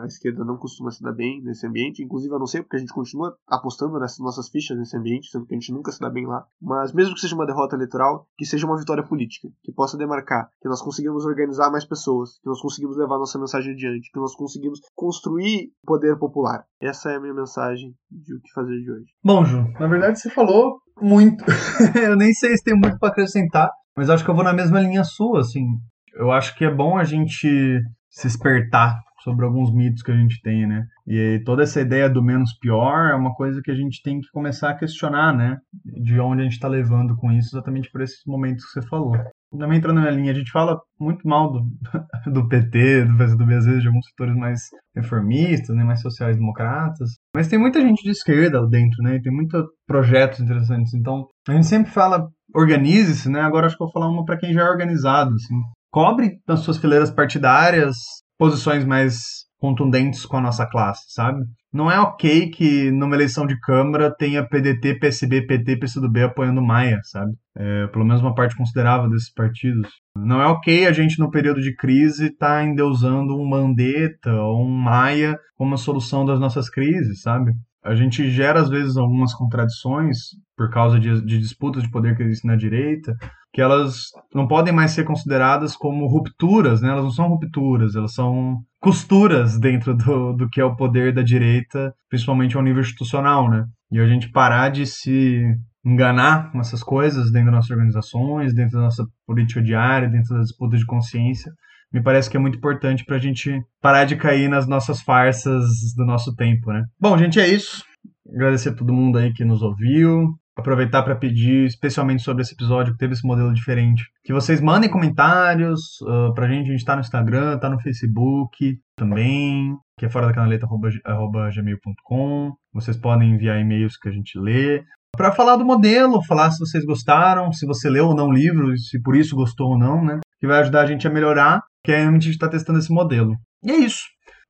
a esquerda não costuma se dar bem nesse ambiente, inclusive eu não sei porque a gente continua apostando nessas nossas fichas nesse ambiente, sendo que a gente nunca se dá bem lá, mas mesmo que seja uma derrota eleitoral, que seja uma vitória política, que possa demarcar que nós conseguimos organizar mais pessoas, que nós conseguimos levar nossa mensagem adiante, que nós conseguimos construir construir poder popular. Essa é a minha mensagem de o que fazer de hoje. Bom, Ju, na verdade você falou muito. eu nem sei se tem muito para acrescentar, mas acho que eu vou na mesma linha sua, assim. Eu acho que é bom a gente se espertar sobre alguns mitos que a gente tem, né? E toda essa ideia do menos pior é uma coisa que a gente tem que começar a questionar, né? De onde a gente está levando com isso, exatamente por esses momentos que você falou também entrando na linha, a gente fala muito mal do, do PT, do PSDB, às vezes, de alguns setores mais reformistas, né, mais sociais-democratas. Mas tem muita gente de esquerda dentro, né? Tem muitos projetos interessantes. Então, a gente sempre fala, organize-se, né? Agora acho que eu vou falar uma para quem já é organizado, assim. Cobre nas suas fileiras partidárias posições mais contundentes com a nossa classe, sabe? Não é ok que numa eleição de Câmara tenha PDT, PSB, PT, PCdoB apoiando Maia, sabe? É, pelo menos uma parte considerável desses partidos. Não é ok a gente, no período de crise, estar tá endeusando um Mandetta ou um Maia como a solução das nossas crises, sabe? A gente gera, às vezes, algumas contradições por causa de, de disputas de poder que existem na direita, que elas não podem mais ser consideradas como rupturas, né? Elas não são rupturas, elas são costuras dentro do, do que é o poder da direita, principalmente ao nível institucional, né? E a gente parar de se enganar com essas coisas dentro das nossas organizações, dentro da nossa política diária, dentro das disputas de consciência, me parece que é muito importante para a gente parar de cair nas nossas farsas do nosso tempo, né? Bom, gente, é isso. Agradecer a todo mundo aí que nos ouviu aproveitar para pedir, especialmente sobre esse episódio que teve esse modelo diferente, que vocês mandem comentários uh, pra gente. A gente tá no Instagram, tá no Facebook também, que é fora da canaleta arroba, gmail.com. Vocês podem enviar e-mails que a gente lê. Para falar do modelo, falar se vocês gostaram, se você leu ou não o livro, se por isso gostou ou não, né? Que vai ajudar a gente a melhorar, que a gente está testando esse modelo. E é isso.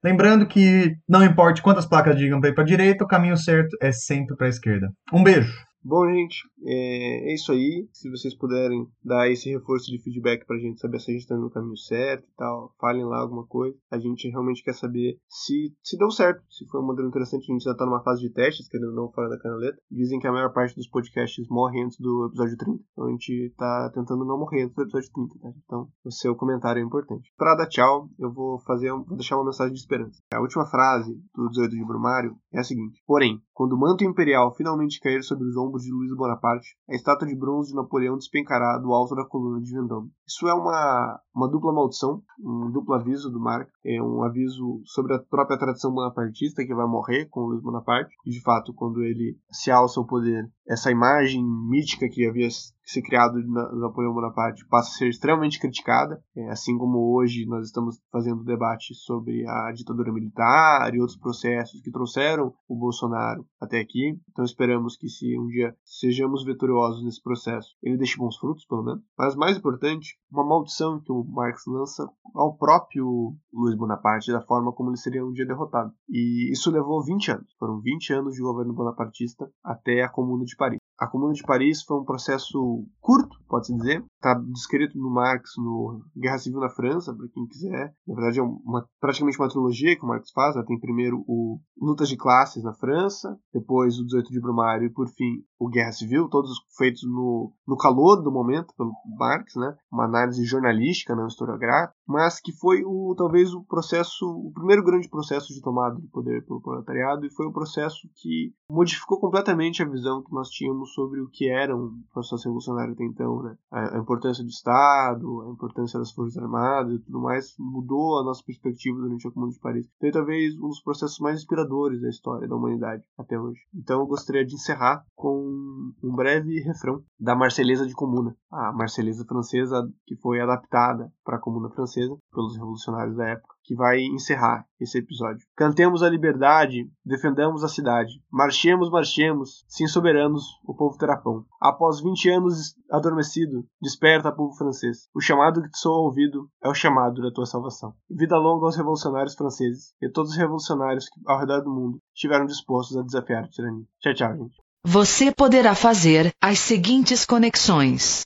Lembrando que não importa quantas placas digam para ir para a direita, o caminho certo é sempre para a esquerda. Um beijo. Bom, gente, é, é, isso aí. Se vocês puderem dar esse reforço de feedback pra gente saber se a gente tá no caminho certo e tal, falem lá alguma coisa. A gente realmente quer saber se, se deu certo, se foi um modelo interessante. A gente já tá numa fase de testes, querendo ou não, fora da canaleta. Dizem que a maior parte dos podcasts morre antes do episódio 30. Então a gente tá tentando não morrer antes do episódio 30, tá? Então o seu comentário é importante. Pra dar tchau, eu vou fazer, vou deixar uma mensagem de esperança. A última frase do 18 de Brumário é a seguinte: Porém, quando o manto imperial finalmente cair sobre os ombros de Luiz Bonaparte, a estátua de bronze de Napoleão despencará do alto da coluna de Vendôme. Isso é uma, uma dupla maldição, um duplo aviso do Marco, é um aviso sobre a própria tradição bonapartista que vai morrer com Luiz Bonaparte, e de fato, quando ele se alça ao poder, essa imagem mítica que havia se criado do Napoleão Bonaparte passa a ser extremamente criticada, é, assim como hoje nós estamos fazendo debate sobre a ditadura militar e outros processos que trouxeram o Bolsonaro até aqui. Então esperamos que se um dia sejamos vitoriosos nesse processo, ele deixe bons frutos, pelo menos. Mas mais importante, uma maldição que o Marx lança ao próprio Luiz Bonaparte da forma como ele seria um dia derrotado. E isso levou 20 anos. Foram 20 anos de governo bonapartista até a Comuna de Paris. A Comuna de Paris foi um processo curto, pode-se dizer. Está descrito no Marx no Guerra Civil na França, para quem quiser. Na verdade, é uma, praticamente uma trilogia que o Marx faz. Né? Tem primeiro o Lutas de Classes na França, depois o 18 de Brumário e, por fim, o Guerra Civil, todos feitos no, no calor do momento pelo Marx, né? uma análise jornalística, não historiográfica, mas que foi o, talvez o processo, o primeiro grande processo de tomada de poder pelo proletariado e foi o processo que modificou completamente a visão que nós tínhamos sobre o que era um processo revolucionário até então. Né? A, a importância do Estado, a importância das Forças Armadas e tudo mais mudou a nossa perspectiva durante a Comuna de Paris. Foi talvez um dos processos mais inspiradores da história da humanidade até hoje. Então eu gostaria de encerrar com um breve refrão da Marselhesa de Comuna, a Marselhesa francesa que foi adaptada para a Comuna francesa pelos revolucionários da época, que vai encerrar esse episódio. Cantemos a liberdade, defendamos a cidade. Marchemos, marchemos, sim soberanos, o povo terá pão. Após 20 anos adormecido, desperta, povo francês. O chamado que te soa ao ouvido é o chamado da tua salvação. Vida longa aos revolucionários franceses e a todos os revolucionários que, ao redor do mundo, estiveram dispostos a desafiar a tirania. Tchau, tchau, gente. Você poderá fazer as seguintes conexões.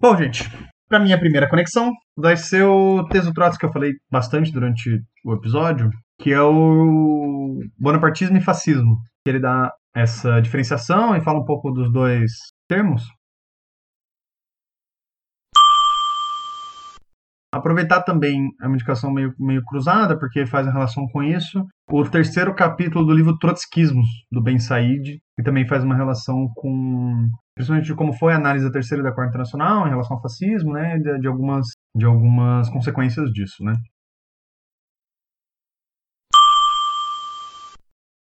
Bom, gente, para minha primeira conexão vai ser o texto Trotsky que eu falei bastante durante o episódio, que é o bonapartismo e fascismo. Ele dá essa diferenciação e fala um pouco dos dois termos. Aproveitar também é uma indicação meio, meio cruzada, porque faz a relação com isso. O terceiro capítulo do livro Trotskismos, do Ben Said, que também faz uma relação com, principalmente de como foi a análise da terceira e da quarta internacional em relação ao fascismo, né, de, de algumas, de algumas consequências disso, né.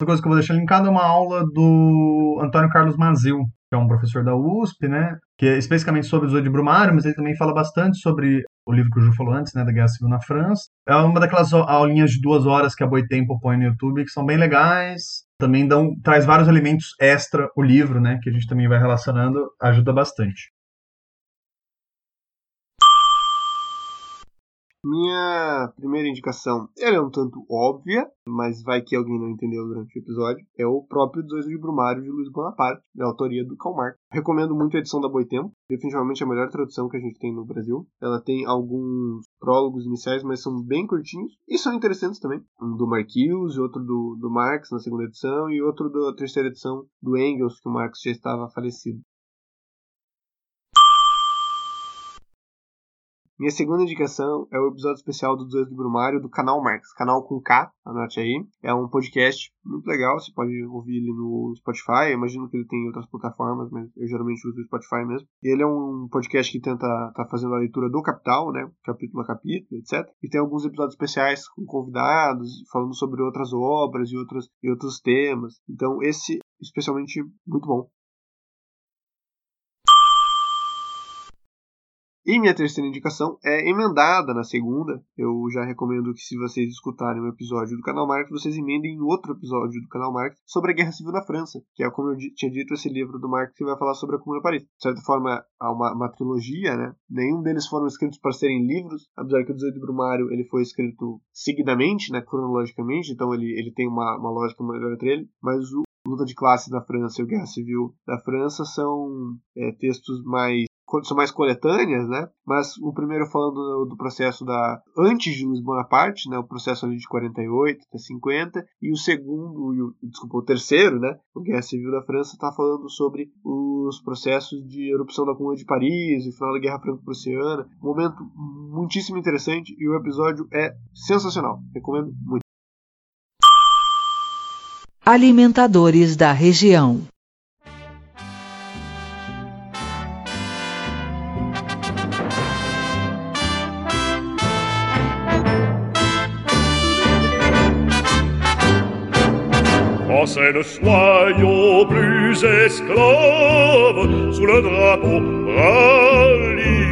Outra coisa que eu vou deixar linkada é uma aula do Antônio Carlos Mazil, que é um professor da USP, né, que é especificamente sobre o 18 de Brumário, mas ele também fala bastante sobre o livro que o Ju falou antes, né, da Guerra Civil na França. É uma daquelas aulinhas de duas horas que a Boitempo põe no YouTube, que são bem legais. Também dão, traz vários elementos extra o livro, né, que a gente também vai relacionando, ajuda bastante. Minha primeira indicação, ela é um tanto óbvia, mas vai que alguém não entendeu durante o episódio, é o próprio 18 de Brumário de Luiz Bonaparte, da autoria do Karl Marx. Recomendo muito a edição da Boitempo, definitivamente a melhor tradução que a gente tem no Brasil. Ela tem alguns prólogos iniciais, mas são bem curtinhos e são interessantes também. Um do Marquinhos, outro do, do Marx na segunda edição e outro da terceira edição do Engels, que o Marx já estava falecido. Minha segunda indicação é o episódio especial do 18 do Brumário do canal Marx, canal com K, anote aí. É um podcast muito legal, você pode ouvir ele no Spotify, eu imagino que ele tem outras plataformas, mas eu geralmente uso o Spotify mesmo. E ele é um podcast que tenta tá fazendo a leitura do Capital, né, capítulo a capítulo, etc. E tem alguns episódios especiais com convidados, falando sobre outras obras e, outros e outros temas. Então esse especialmente muito bom. E minha terceira indicação é emendada na segunda. Eu já recomendo que, se vocês escutarem um episódio do canal Marx, vocês emendem em outro episódio do canal Marx sobre a Guerra Civil na França, que é, como eu tinha dito, esse livro do Marx que vai falar sobre a Comuna de Paris. De certa forma, há uma, uma trilogia, né? Nenhum deles foram escritos para serem livros, apesar que o 18 de Brumário ele foi escrito seguidamente, né, cronologicamente, então ele, ele tem uma, uma lógica melhor entre ele, mas o Luta de Classes da França e o Guerra Civil da França são é, textos mais são mais coletâneas, né? Mas o primeiro falando do, processo da antes de Luiz Bonaparte, né? O processo ali de 48 até 50 e o segundo, e o, desculpa, o terceiro, né? O Guerra Civil da França está falando sobre os processos de erupção da Comuna de Paris, o final da Guerra Franco-Prussiana, um momento muitíssimo interessante e o episódio é sensacional. Recomendo muito. Alimentadores da região. Français, soyons plus esclaves, sous le drapeau rallions-nous.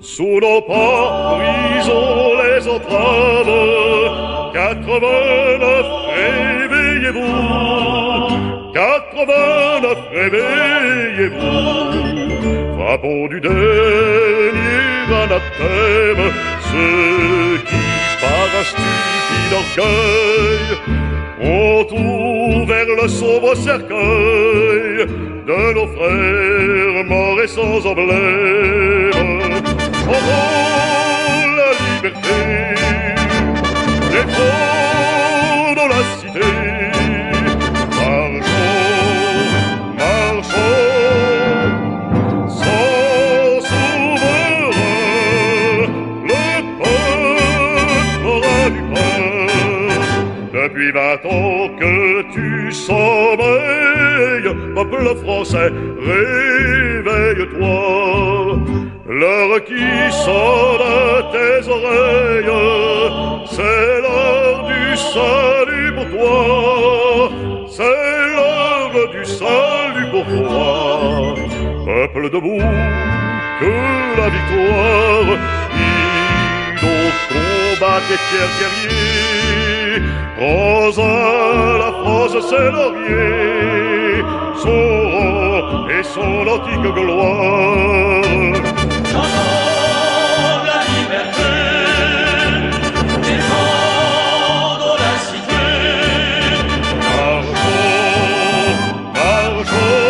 Sous nos pas, brisons les entraves, 89, réveillez-vous, 89, réveillez-vous, frappons du dernier anathème, ceux qui, par un stupide orgueil, ont ouvert le sombre cercueil de nos frères morts et sans emblème. Chantons la liberté, défendons la cité. Tu sommeilles, peuple français, réveille-toi. L'heure qui sonne à tes oreilles, c'est l'heure du salut pour toi. C'est l'heure du salut pour toi. Peuple debout, que la victoire, nos combat tes fiers guerriers. Rosa, la C'est laurier, son rang et son antique gloire. Chantons la liberté, défendons la cité. Marchons, marchons,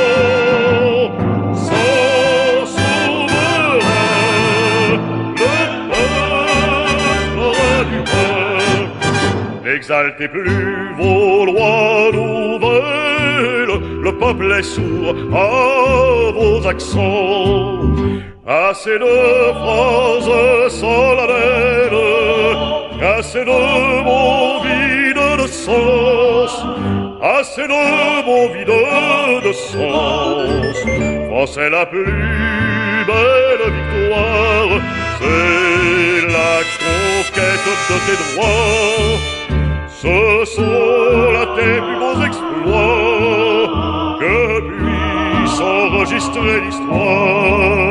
sans souverain, le peuple aura du pain. N'exaltez plus vos lois peuple est sourd à vos accents. Assez de phrases solennelles, assez de mots vides de sens, assez de mots vides de sens. Français la plus belle victoire, c'est la conquête de tes droits. Ce sont божество и ствол.